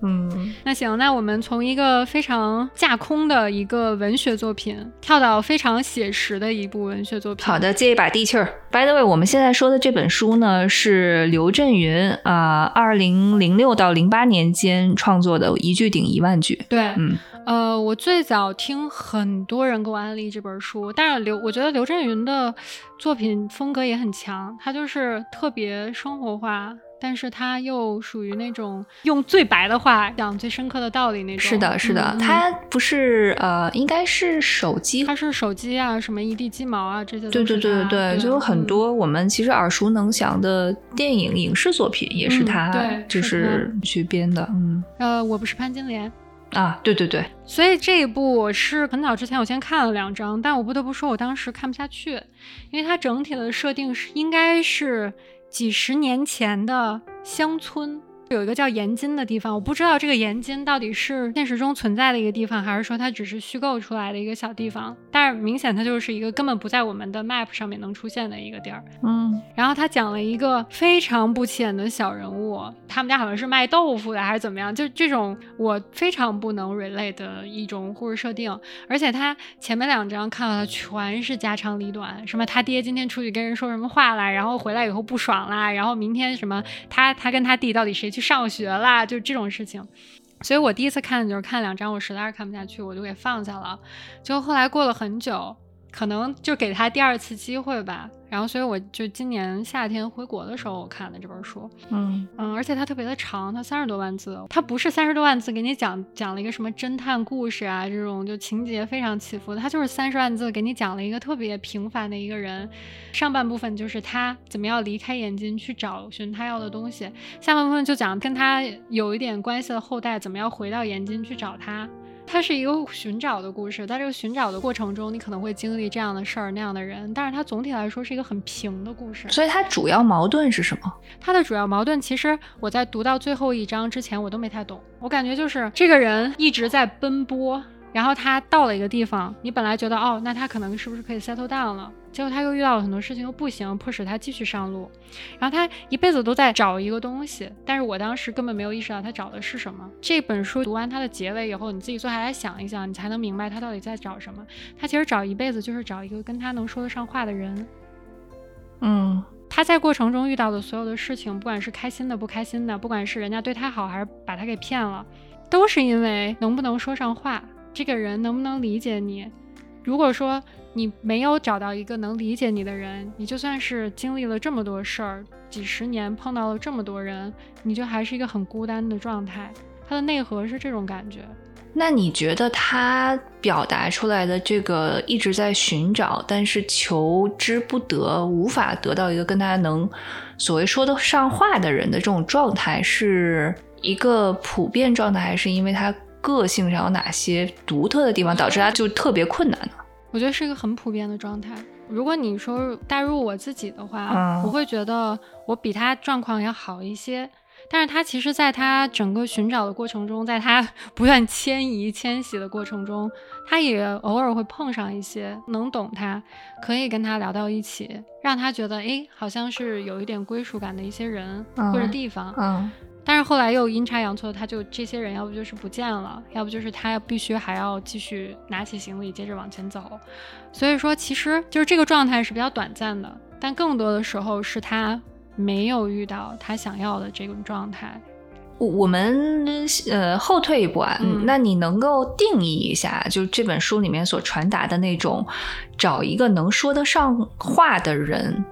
嗯，那行，那我们从一个非常架空的一个文学作品，跳到非常写实的一部文学作品。好的，借一把地气儿。By the way，我们现在说的这本书呢，是刘震云啊，二零零六到零八年间创作的，一句顶一万句。对，嗯。呃，我最早听很多人给我安利这本书，但是刘，我觉得刘震云的作品风格也很强，他就是特别生活化，但是他又属于那种用最白的话讲最深刻的道理那种。是的，是的，他不是呃，应该是手机，他是手机啊，什么一地鸡毛啊这些。对对对对对，就有很多我们其实耳熟能详的电影影视作品也是他，就是去编的。嗯，呃，我不是潘金莲。啊，对对对，所以这一部我是很早之前我先看了两章，但我不得不说，我当时看不下去，因为它整体的设定是应该是几十年前的乡村。有一个叫盐津的地方，我不知道这个盐津到底是现实中存在的一个地方，还是说它只是虚构出来的一个小地方。但是明显它就是一个根本不在我们的 map 上面能出现的一个地儿。嗯，然后他讲了一个非常不起眼的小人物，他们家好像是卖豆腐的还是怎么样，就这种我非常不能 relate 的一种故事设定。而且他前面两章看到的全是家长里短，什么他爹今天出去跟人说什么话啦，然后回来以后不爽啦，然后明天什么他他跟他弟到底谁去。上学啦，就这种事情，所以我第一次看就是看两张，我实在是看不下去，我就给放下了。就后来过了很久，可能就给他第二次机会吧。然后，所以我就今年夏天回国的时候，我看的这本书，嗯嗯，而且它特别的长，它三十多万字，它不是三十多万字给你讲讲了一个什么侦探故事啊，这种就情节非常起伏的，它就是三十万字给你讲了一个特别平凡的一个人，上半部分就是他怎么样离开眼睛去找寻他要的东西，下半部分就讲跟他有一点关系的后代怎么样回到眼睛去找他。它是一个寻找的故事，在这个寻找的过程中，你可能会经历这样的事儿、那样的人，但是它总体来说是一个很平的故事。所以它主要矛盾是什么？它的主要矛盾，其实我在读到最后一章之前，我都没太懂。我感觉就是这个人一直在奔波。然后他到了一个地方，你本来觉得哦，那他可能是不是可以 settle down 了？结果他又遇到了很多事情又不行，迫使他继续上路。然后他一辈子都在找一个东西，但是我当时根本没有意识到他找的是什么。这本书读完它的结尾以后，你自己坐下来想一想，你才能明白他到底在找什么。他其实找一辈子就是找一个跟他能说得上话的人。嗯，他在过程中遇到的所有的事情，不管是开心的、不开心的，不管是人家对他好还是把他给骗了，都是因为能不能说上话。这个人能不能理解你？如果说你没有找到一个能理解你的人，你就算是经历了这么多事儿，几十年碰到了这么多人，你就还是一个很孤单的状态。它的内核是这种感觉。那你觉得他表达出来的这个一直在寻找，但是求之不得，无法得到一个跟他能所谓说得上话的人的这种状态，是一个普遍状态，还是因为他？个性上有哪些独特的地方，导致他就特别困难呢？我觉得是一个很普遍的状态。如果你说带入我自己的话，我会觉得我比他状况要好一些。但是他其实，在他整个寻找的过程中，在他 不断迁移、迁徙的过程中，他也偶尔会碰上一些能懂他、可以跟他聊到一起，让他觉得哎，好像是有一点归属感的一些人或者地方。嗯。但是后来又阴差阳错，他就这些人要不就是不见了，要不就是他必须还要继续拿起行李接着往前走。所以说，其实就是这个状态是比较短暂的，但更多的时候是他没有遇到他想要的这种状态。我我们呃后退一步啊，嗯那你能够定义一下，就是这本书里面所传达的那种找一个能说得上话的人，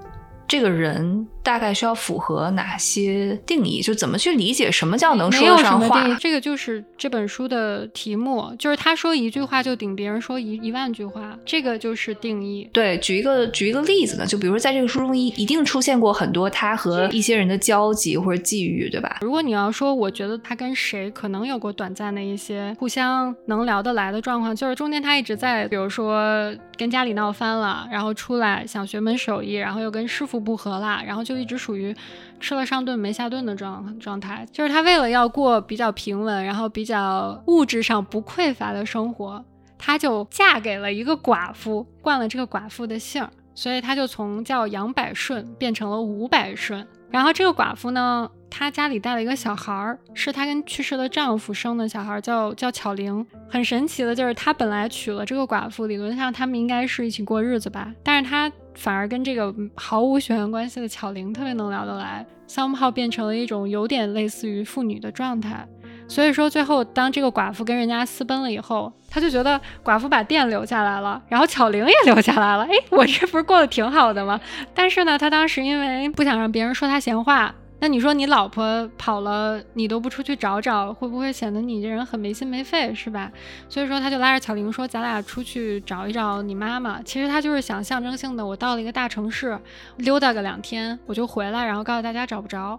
这个人。大概需要符合哪些定义？就怎么去理解什么叫能说得上话？这个就是这本书的题目，就是他说一句话就顶别人说一一万句话，这个就是定义。对，举一个举一个例子呢，就比如说在这个书中一一定出现过很多他和一些人的交集或者际遇，对吧？如果你要说，我觉得他跟谁可能有过短暂的一些互相能聊得来的状况，就是中间他一直在，比如说跟家里闹翻了，然后出来想学门手艺，然后又跟师傅不和啦，然后就。一直属于吃了上顿没下顿的状状态，就是他为了要过比较平稳，然后比较物质上不匮乏的生活，他就嫁给了一个寡妇，惯了这个寡妇的姓儿，所以他就从叫杨百顺变成了吴百顺。然后这个寡妇呢，她家里带了一个小孩儿，是她跟去世的丈夫生的小孩儿，叫叫巧玲。很神奇的就是，她本来娶了这个寡妇，理论上他们应该是一起过日子吧，但是她。反而跟这个毫无血缘关系的巧玲特别能聊得来，somehow 变成了一种有点类似于父女的状态。所以说，最后当这个寡妇跟人家私奔了以后，他就觉得寡妇把店留下来了，然后巧玲也留下来了。哎，我这不是过得挺好的吗？但是呢，他当时因为不想让别人说他闲话。那你说你老婆跑了，你都不出去找找，会不会显得你这人很没心没肺，是吧？所以说他就拉着巧玲说：“咱俩出去找一找你妈妈。”其实他就是想象征性的，我到了一个大城市，溜达个两天，我就回来，然后告诉大家找不着。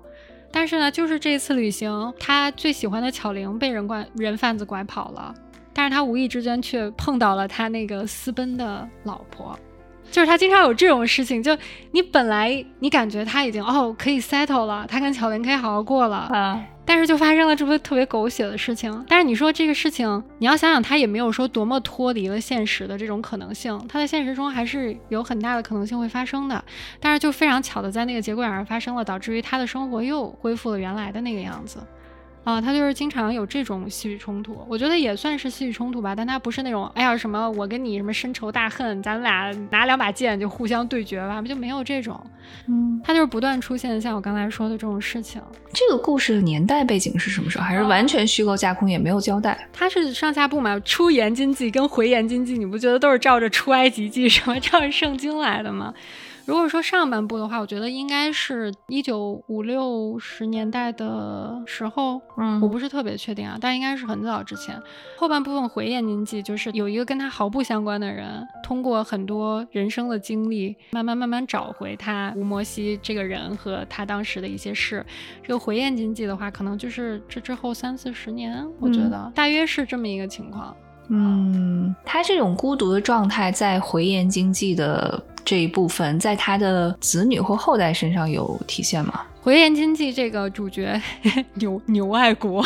但是呢，就是这次旅行，他最喜欢的巧玲被人拐人贩子拐跑了，但是他无意之间却碰到了他那个私奔的老婆。就是他经常有这种事情，就你本来你感觉他已经哦可以 settle 了，他跟巧玲可以好好过了啊，但是就发生了这么特别狗血的事情。但是你说这个事情，你要想想，他也没有说多么脱离了现实的这种可能性，他在现实中还是有很大的可能性会发生的。但是就非常巧的在那个节骨眼上发生了，导致于他的生活又恢复了原来的那个样子。啊，他就是经常有这种戏剧冲突，我觉得也算是戏剧冲突吧，但他不是那种，哎呀什么我跟你什么深仇大恨，咱们俩拿两把剑就互相对决吧，就没有这种，嗯，他就是不断出现像我刚才说的这种事情。这个故事的年代背景是什么时候？还是完全虚构架空，也没有交代？他是上下部嘛，出言经记跟回言经记，你不觉得都是照着出埃及记什么照着圣经来的吗？如果说上半部的话，我觉得应该是一九五六十年代的时候，嗯，我不是特别确定啊，但应该是很早之前。后半部分回忆经济就是有一个跟他毫不相关的人，通过很多人生的经历，慢慢慢慢找回他吴摩西这个人和他当时的一些事。这个回忆经济的话，可能就是这之后三四十年，我觉得大约是这么一个情况。嗯，他这种孤独的状态在回言经济的。这一部分在他的子女或后代身上有体现吗？回言经济这个主角牛牛爱国，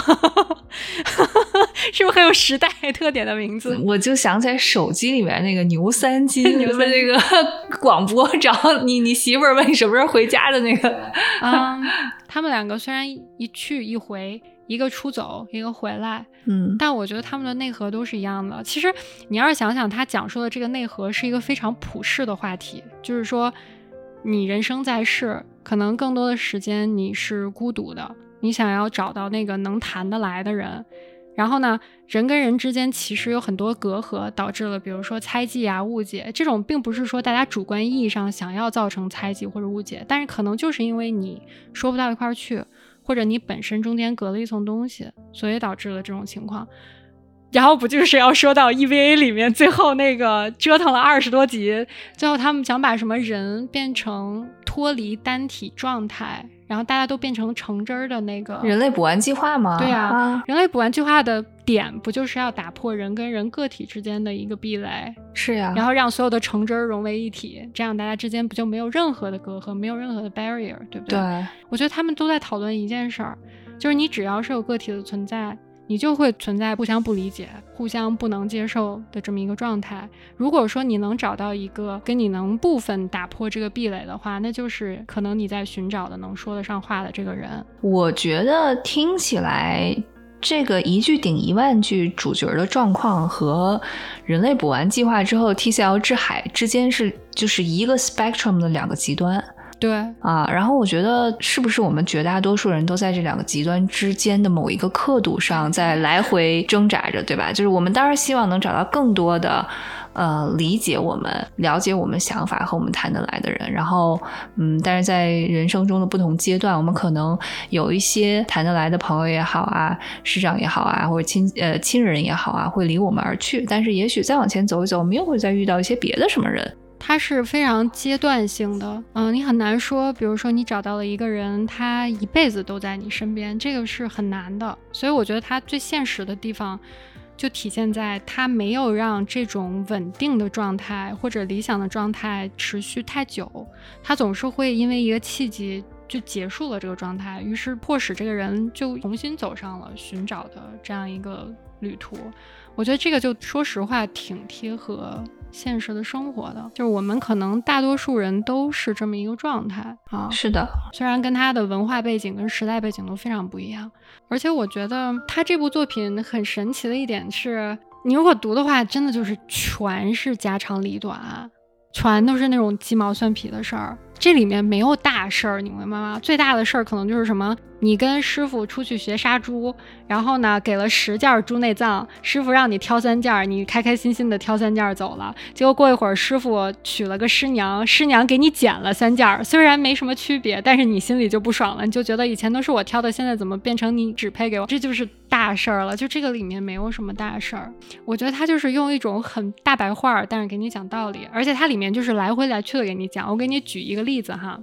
是不是很有时代特点的名字？我就想起来手机里面那个牛三金，你们那个 广播找你你媳妇儿问你什么时候回家的那个。嗯，他们两个虽然一去一回。一个出走，一个回来，嗯，但我觉得他们的内核都是一样的。其实你要是想想，他讲述的这个内核是一个非常普世的话题，就是说，你人生在世，可能更多的时间你是孤独的，你想要找到那个能谈得来的人。然后呢，人跟人之间其实有很多隔阂，导致了比如说猜忌啊、误解。这种并不是说大家主观意义上想要造成猜忌或者误解，但是可能就是因为你说不到一块儿去。或者你本身中间隔了一层东西，所以导致了这种情况。然后不就是要说到 EVA 里面最后那个折腾了二十多集，最后他们想把什么人变成脱离单体状态。然后大家都变成橙汁儿的那个人类补完计划吗？对呀，人类补完计划的点不就是要打破人跟人个体之间的一个壁垒？是呀，然后让所有的橙汁儿融为一体，这样大家之间不就没有任何的隔阂，没有任何的 barrier，对不对？对，我觉得他们都在讨论一件事儿，就是你只要是有个体的存在。你就会存在互相不理解、互相不能接受的这么一个状态。如果说你能找到一个跟你能部分打破这个壁垒的话，那就是可能你在寻找的能说得上话的这个人。我觉得听起来，这个一句顶一万句主角的状况和人类补完计划之后 TCL 之海之间是就是一个 spectrum 的两个极端。对啊，然后我觉得是不是我们绝大多数人都在这两个极端之间的某一个刻度上在来回挣扎着，对吧？就是我们当然希望能找到更多的呃理解我们、了解我们想法和我们谈得来的人，然后嗯，但是在人生中的不同阶段，我们可能有一些谈得来的朋友也好啊，师长也好啊，或者亲呃亲人也好啊，会离我们而去，但是也许再往前走一走，我们又会再遇到一些别的什么人。它是非常阶段性的，嗯，你很难说，比如说你找到了一个人，他一辈子都在你身边，这个是很难的。所以我觉得它最现实的地方，就体现在它没有让这种稳定的状态或者理想的状态持续太久，它总是会因为一个契机就结束了这个状态，于是迫使这个人就重新走上了寻找的这样一个旅途。我觉得这个就说实话挺贴合。现实的生活的，就是我们可能大多数人都是这么一个状态啊。是的，虽然跟他的文化背景跟时代背景都非常不一样，而且我觉得他这部作品很神奇的一点是，你如果读的话，真的就是全是家长里短，全都是那种鸡毛蒜皮的事儿。这里面没有大事儿，你明白吗？最大的事儿可能就是什么？你跟师傅出去学杀猪，然后呢，给了十件猪内脏，师傅让你挑三件，你开开心心的挑三件走了。结果过一会儿，师傅娶了个师娘，师娘给你捡了三件，虽然没什么区别，但是你心里就不爽了，你就觉得以前都是我挑的，现在怎么变成你只配给我？这就是大事儿了。就这个里面没有什么大事儿，我觉得他就是用一种很大白话，但是给你讲道理，而且它里面就是来回来去的给你讲。我给你举一个例例子哈，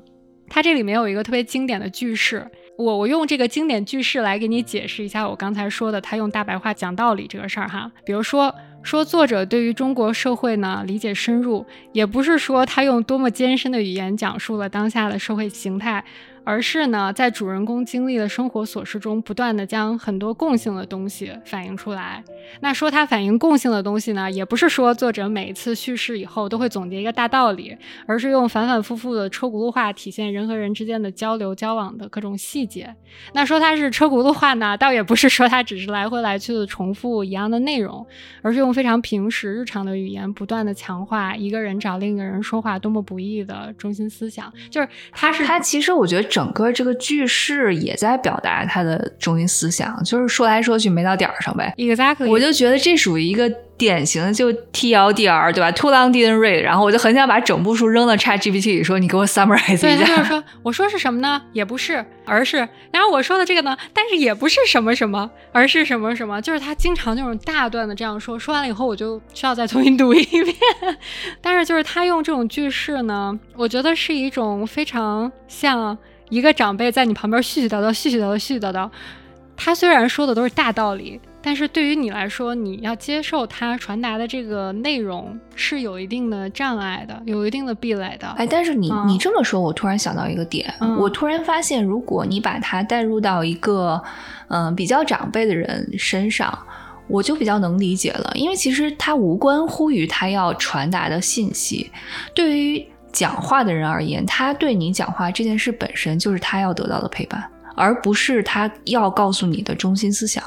它这里面有一个特别经典的句式。我我用这个经典句式来给你解释一下我刚才说的，他用大白话讲道理这个事儿哈。比如说，说作者对于中国社会呢理解深入，也不是说他用多么艰深的语言讲述了当下的社会形态。而是呢，在主人公经历的生活琐事中，不断的将很多共性的东西反映出来。那说它反映共性的东西呢，也不是说作者每一次叙事以后都会总结一个大道理，而是用反反复复的车轱辘话体现人和人之间的交流交往的各种细节。那说它是车轱辘话呢，倒也不是说它只是来回来去的重复一样的内容，而是用非常平时日常的语言，不断的强化一个人找另一个人说话多么不易的中心思想。就是它是它其实我觉得。整个这个句式也在表达他的中心思想，就是说来说去没到点儿上呗。Exactly，我就觉得这属于一个典型的就 TLDR，对吧？Too long didn't read。然后我就很想把整部书扔到 ChatGPT 里，说你给我 summarize 一下。对，就是说我说是什么呢？也不是，而是然后我说的这个呢，但是也不是什么什么，而是什么什么。就是他经常那种大段的这样说，说完了以后我就需要再重新读一遍。但是就是他用这种句式呢，我觉得是一种非常像。一个长辈在你旁边絮絮叨叨、絮絮叨叨、絮絮叨叨，他虽然说的都是大道理，但是对于你来说，你要接受他传达的这个内容是有一定的障碍的，有一定的壁垒的。哎，但是你你这么说，我突然想到一个点，我突然发现，如果你把它带入到一个嗯比较长辈的人身上，我就比较能理解了，因为其实它无关乎于他要传达的信息，对于。讲话的人而言，他对你讲话这件事本身就是他要得到的陪伴，而不是他要告诉你的中心思想。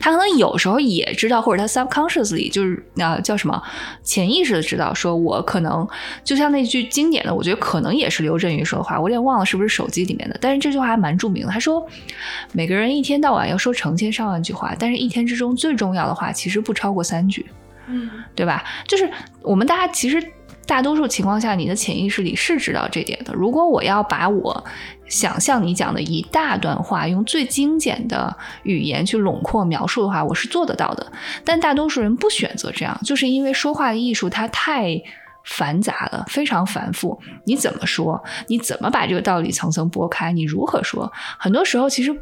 他可能有时候也知道，或者他 subconsciously 就是那叫什么潜意识的知道，说我可能就像那句经典的，我觉得可能也是刘震云说的话，我有点忘了是不是手机里面的，但是这句话还蛮著名的。他说，每个人一天到晚要说成千上万句话，但是一天之中最重要的话其实不超过三句，嗯，对吧？就是我们大家其实。大多数情况下，你的潜意识里是知道这点的。如果我要把我想象你讲的一大段话用最精简的语言去笼括描述的话，我是做得到的。但大多数人不选择这样，就是因为说话的艺术它太繁杂了，非常繁复。你怎么说？你怎么把这个道理层层剥开？你如何说？很多时候其实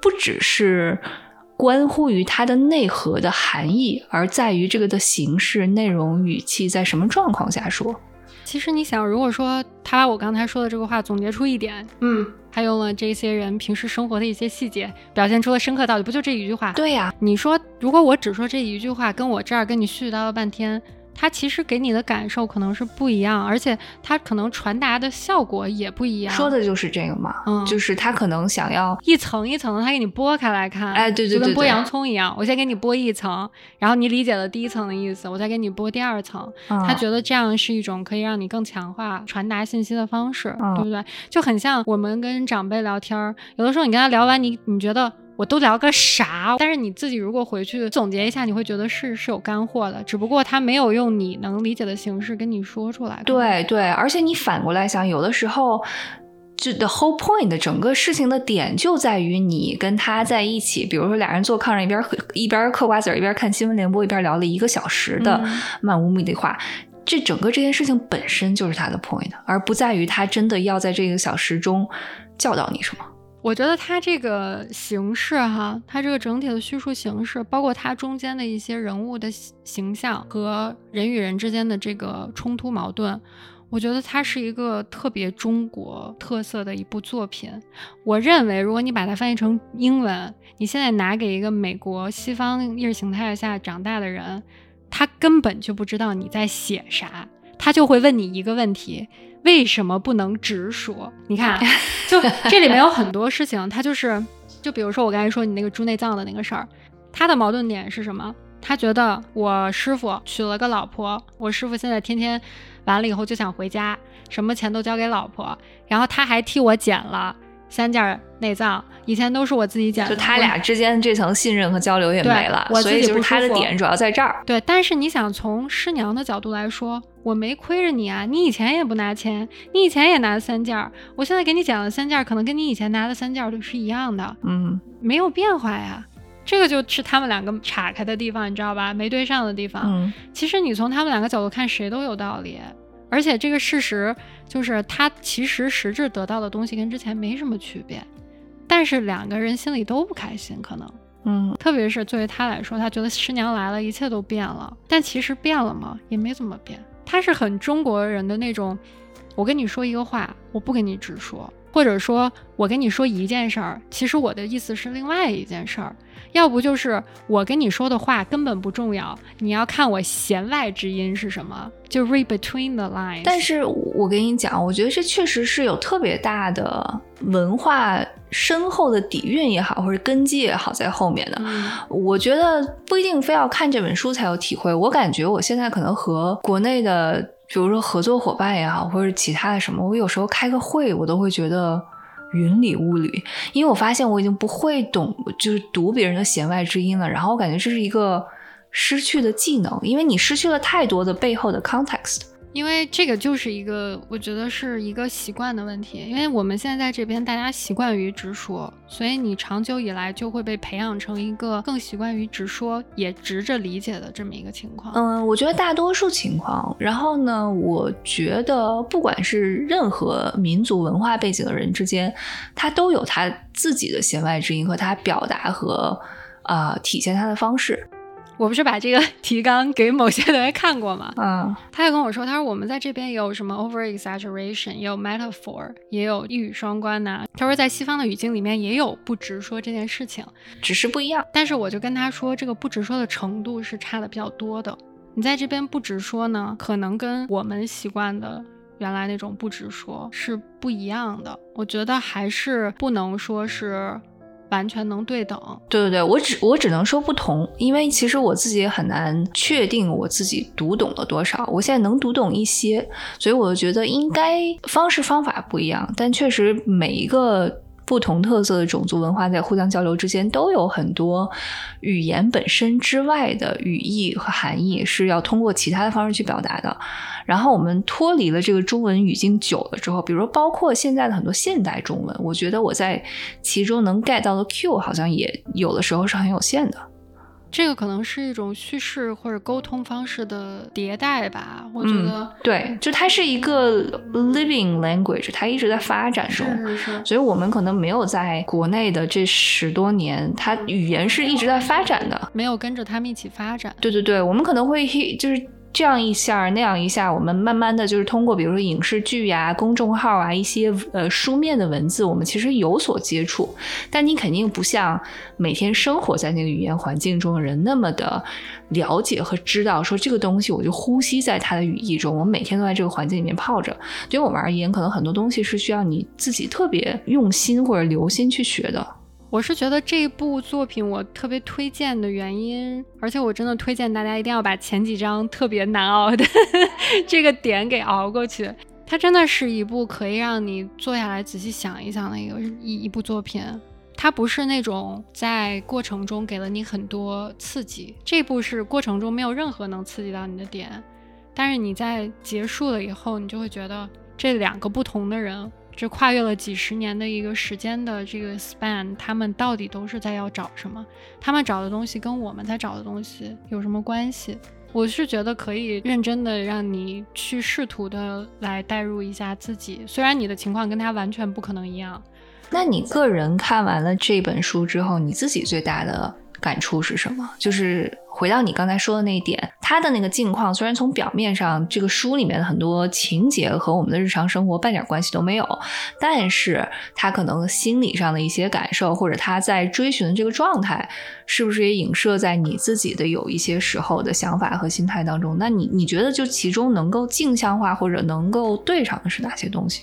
不只是。关乎于它的内核的含义，而在于这个的形式、内容、语气在什么状况下说。其实你想，如果说他把我刚才说的这个话总结出一点，嗯，他用了这些人平时生活的一些细节，表现出了深刻道理，不就这一句话？对呀，你说如果我只说这一句话，跟我这儿跟你絮絮叨叨半天。它其实给你的感受可能是不一样，而且它可能传达的效果也不一样。说的就是这个嘛，嗯，就是他可能想要一层一层的，他给你剥开来看，哎，对对对，就跟剥洋葱一样。我先给你剥一层，然后你理解了第一层的意思，我再给你剥第二层。他觉得这样是一种可以让你更强化传达信息的方式，对不对？就很像我们跟长辈聊天，有的时候你跟他聊完，你你觉得。我都聊个啥？但是你自己如果回去总结一下，你会觉得是是有干货的，只不过他没有用你能理解的形式跟你说出来。对对，而且你反过来想，有的时候就 the whole point 的整个事情的点就在于你跟他在一起，比如说俩人坐炕上一边一边嗑瓜子一边看新闻联播，一边聊了一个小时的漫无目的话，这整个这件事情本身就是他的 point，而不在于他真的要在这个小时中教导你什么。我觉得它这个形式哈，它这个整体的叙述形式，包括它中间的一些人物的形象和人与人之间的这个冲突矛盾，我觉得它是一个特别中国特色的一部作品。我认为，如果你把它翻译成英文，你现在拿给一个美国西方意识形态下长大的人，他根本就不知道你在写啥，他就会问你一个问题。为什么不能直说？你看，就这里面有很多事情，他就是，就比如说我刚才说你那个猪内脏的那个事儿，他的矛盾点是什么？他觉得我师傅娶了个老婆，我师傅现在天天完了以后就想回家，什么钱都交给老婆，然后他还替我捡了。三件内脏，以前都是我自己捡的，就他俩之间这层信任和交流也没了，所以就是他的点主要在这儿。对，但是你想从师娘的角度来说，我没亏着你啊，你以前也不拿钱，你以前也拿三件儿，我现在给你减了三件儿，可能跟你以前拿的三件都是一样的，嗯，没有变化呀，这个就是他们两个岔开的地方，你知道吧？没对上的地方。嗯，其实你从他们两个角度看，谁都有道理。而且这个事实就是，他其实实质得到的东西跟之前没什么区别，但是两个人心里都不开心，可能，嗯，特别是作为他来说，他觉得师娘来了，一切都变了。但其实变了吗？也没怎么变。他是很中国人的那种，我跟你说一个话，我不跟你直说。或者说我跟你说一件事儿，其实我的意思是另外一件事儿。要不就是我跟你说的话根本不重要，你要看我弦外之音是什么，就 read between the lines。但是我跟你讲，我觉得这确实是有特别大的文化深厚的底蕴也好，或者根基也好在后面的。我觉得不一定非要看这本书才有体会。我感觉我现在可能和国内的。比如说合作伙伴也好，或者其他的什么，我有时候开个会，我都会觉得云里雾里，因为我发现我已经不会懂，就是读别人的弦外之音了。然后我感觉这是一个失去的技能，因为你失去了太多的背后的 context。因为这个就是一个，我觉得是一个习惯的问题。因为我们现在在这边，大家习惯于直说，所以你长久以来就会被培养成一个更习惯于直说，也直着理解的这么一个情况。嗯，我觉得大多数情况。然后呢，我觉得不管是任何民族文化背景的人之间，他都有他自己的弦外之音和他表达和啊体现他的方式。我不是把这个 提纲给某些同学看过吗？嗯，他也跟我说，他说我们在这边也有什么 over exaggeration，也有 metaphor，也有一语双关呐。他说在西方的语境里面也有不直说这件事情，只是不一样。但是我就跟他说，这个不直说的程度是差的比较多的。你在这边不直说呢，可能跟我们习惯的原来那种不直说是不一样的。我觉得还是不能说是。完全能对等，对对对，我只我只能说不同，因为其实我自己也很难确定我自己读懂了多少，我现在能读懂一些，所以我就觉得应该方式方法不一样，但确实每一个。不同特色的种族文化在互相交流之间，都有很多语言本身之外的语义和含义是要通过其他的方式去表达的。然后我们脱离了这个中文语境久了之后，比如说包括现在的很多现代中文，我觉得我在其中能 get 到的 Q 好像也有的时候是很有限的。这个可能是一种叙事或者沟通方式的迭代吧，我觉得对，就它是一个 living language，它一直在发展中，所以我们可能没有在国内的这十多年，它语言是一直在发展的，没有跟着他们一起发展。对对对，我们可能会就是。这样一下那样一下，我们慢慢的就是通过，比如说影视剧呀、公众号啊一些呃书面的文字，我们其实有所接触。但你肯定不像每天生活在那个语言环境中的人那么的了解和知道，说这个东西我就呼吸在它的语义中，我每天都在这个环境里面泡着。对我们而言，可能很多东西是需要你自己特别用心或者留心去学的。我是觉得这部作品我特别推荐的原因，而且我真的推荐大家一定要把前几章特别难熬的 这个点给熬过去。它真的是一部可以让你坐下来仔细想一想的一个一一部作品。它不是那种在过程中给了你很多刺激，这部是过程中没有任何能刺激到你的点，但是你在结束了以后，你就会觉得这两个不同的人。这跨越了几十年的一个时间的这个 span，他们到底都是在要找什么？他们找的东西跟我们在找的东西有什么关系？我是觉得可以认真的让你去试图的来代入一下自己，虽然你的情况跟他完全不可能一样。那你个人看完了这本书之后，你自己最大的感触是什么？就是。回到你刚才说的那一点，他的那个境况虽然从表面上这个书里面的很多情节和我们的日常生活半点关系都没有，但是他可能心理上的一些感受，或者他在追寻的这个状态，是不是也影射在你自己的有一些时候的想法和心态当中？那你你觉得就其中能够镜像化或者能够对上的是哪些东西？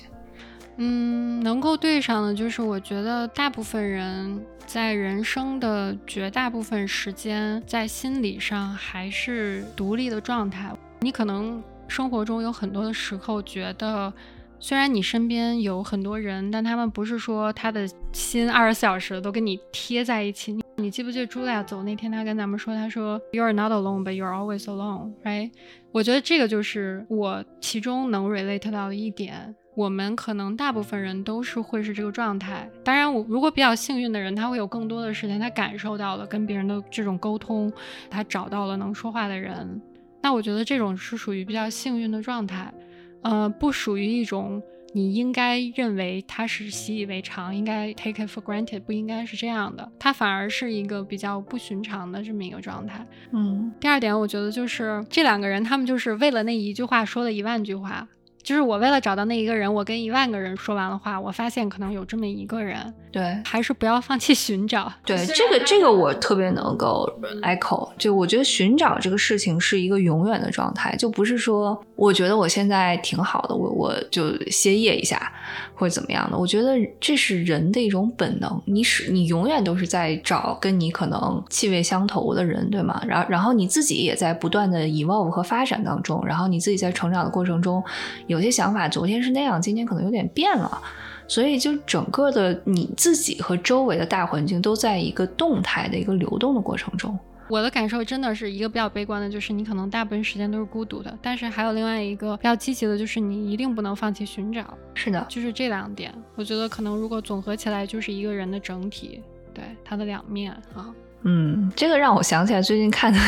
嗯，能够对上的，就是我觉得大部分人在人生的绝大部分时间，在心理上还是独立的状态。你可能生活中有很多的时候，觉得虽然你身边有很多人，但他们不是说他的心二十四小时都跟你贴在一起。你记不记得朱莉亚走那天，他跟咱们说，他说 You are not alone, but you are always alone, right？我觉得这个就是我其中能 relate 到的一点。我们可能大部分人都是会是这个状态。当然，我如果比较幸运的人，他会有更多的时间，他感受到了跟别人的这种沟通，他找到了能说话的人。那我觉得这种是属于比较幸运的状态，呃，不属于一种你应该认为他是习以为常，应该 take it for granted，不应该是这样的，他反而是一个比较不寻常的这么一个状态。嗯，第二点，我觉得就是这两个人，他们就是为了那一句话说了一万句话。就是我为了找到那一个人，我跟一万个人说完了话，我发现可能有这么一个人，对，还是不要放弃寻找。对，这个这个我特别能够 echo，就我觉得寻找这个事情是一个永远的状态，就不是说我觉得我现在挺好的，我我就歇业一下或者怎么样的。我觉得这是人的一种本能，你是你永远都是在找跟你可能气味相投的人，对吗？然后然后你自己也在不断的 evolve 和发展当中，然后你自己在成长的过程中。有些想法昨天是那样，今天可能有点变了，所以就整个的你自己和周围的大环境都在一个动态的一个流动的过程中。我的感受真的是一个比较悲观的，就是你可能大部分时间都是孤独的，但是还有另外一个比较积极的，就是你一定不能放弃寻找。是的，就是这两点，我觉得可能如果总合起来，就是一个人的整体，对他的两面啊。嗯，这个让我想起来最近看的，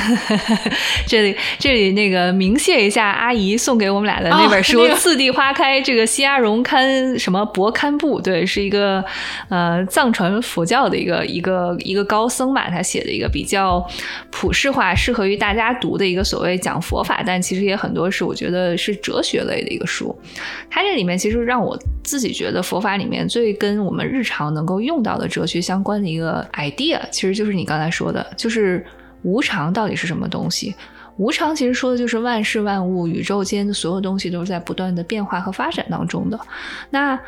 这里这里那个明谢一下阿姨送给我们俩的那本书《次第花开》，这个西阿荣堪什么博堪布，对，是一个呃藏传佛教的一个一个一个高僧吧，他写的一个比较普世化、适合于大家读的一个所谓讲佛法，但其实也很多是我觉得是哲学类的一个书。它这里面其实让我自己觉得佛法里面最跟我们日常能够用到的哲学相关的一个 idea，其实就是你刚才。说的就是无常到底是什么东西？无常其实说的就是万事万物、宇宙间的所有东西都是在不断的变化和发展当中的。那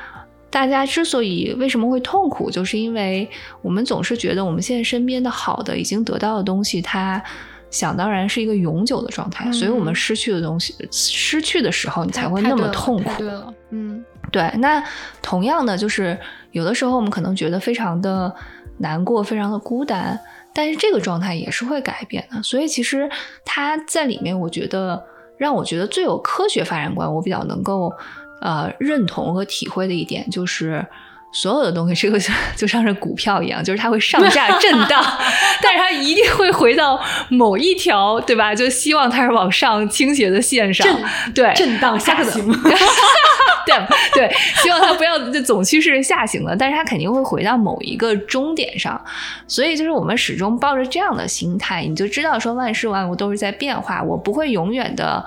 大家之所以为什么会痛苦，就是因为我们总是觉得我们现在身边的好的、已经得到的东西，它想当然是一个永久的状态，所以我们失去的东西，失去的时候你才会那么痛苦。对了，嗯，对。那同样的，就是有的时候我们可能觉得非常的。难过，非常的孤单，但是这个状态也是会改变的。所以其实它在里面，我觉得让我觉得最有科学发展观，我比较能够呃认同和体会的一点，就是所有的东西，这个就就像是股票一样，就是它会上下震荡，但是它一定会回到某一条，对吧？就希望它是往上倾斜的线上，对，震荡下行。对对，希望它不要就总趋势是下行了，但是它肯定会回到某一个终点上，所以就是我们始终抱着这样的心态，你就知道说万事万物都是在变化，我不会永远的，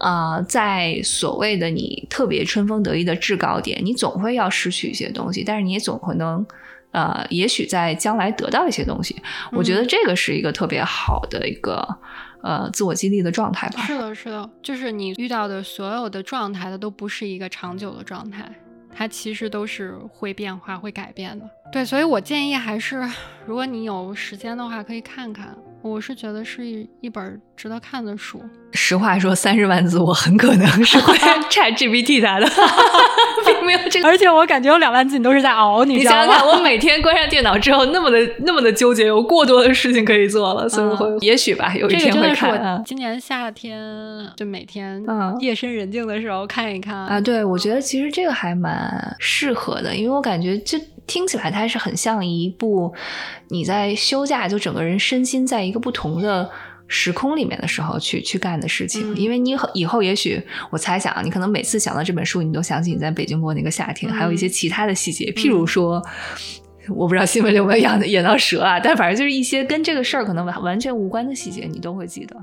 呃，在所谓的你特别春风得意的制高点，你总会要失去一些东西，但是你也总会能，呃，也许在将来得到一些东西，我觉得这个是一个特别好的一个。呃，自我激励的状态吧。是的，是的，就是你遇到的所有的状态它都不是一个长久的状态，它其实都是会变化、会改变的。对，所以我建议还是，如果你有时间的话，可以看看。我是觉得是一一本值得看的书。实话说，三十万字我很可能是会 Chat GPT 它的，并没有这个。而且我感觉有两万字你都是在熬，你想想看，我每天关上电脑之后，那么的那么的纠结，有过多的事情可以做了，所以会也许吧，有一天会看。今年夏天就每天夜深人静的时候看一看啊。对，我觉得其实这个还蛮适合的，因为我感觉这。听起来它是很像一部你在休假，就整个人身心在一个不同的时空里面的时候去去干的事情。因为你以后也许我猜想啊，你可能每次想到这本书，你都想起你在北京过那个夏天，还有一些其他的细节，譬如说，我不知道新闻里有没有演演到蛇啊，但反正就是一些跟这个事儿可能完完全无关的细节，你都会记得。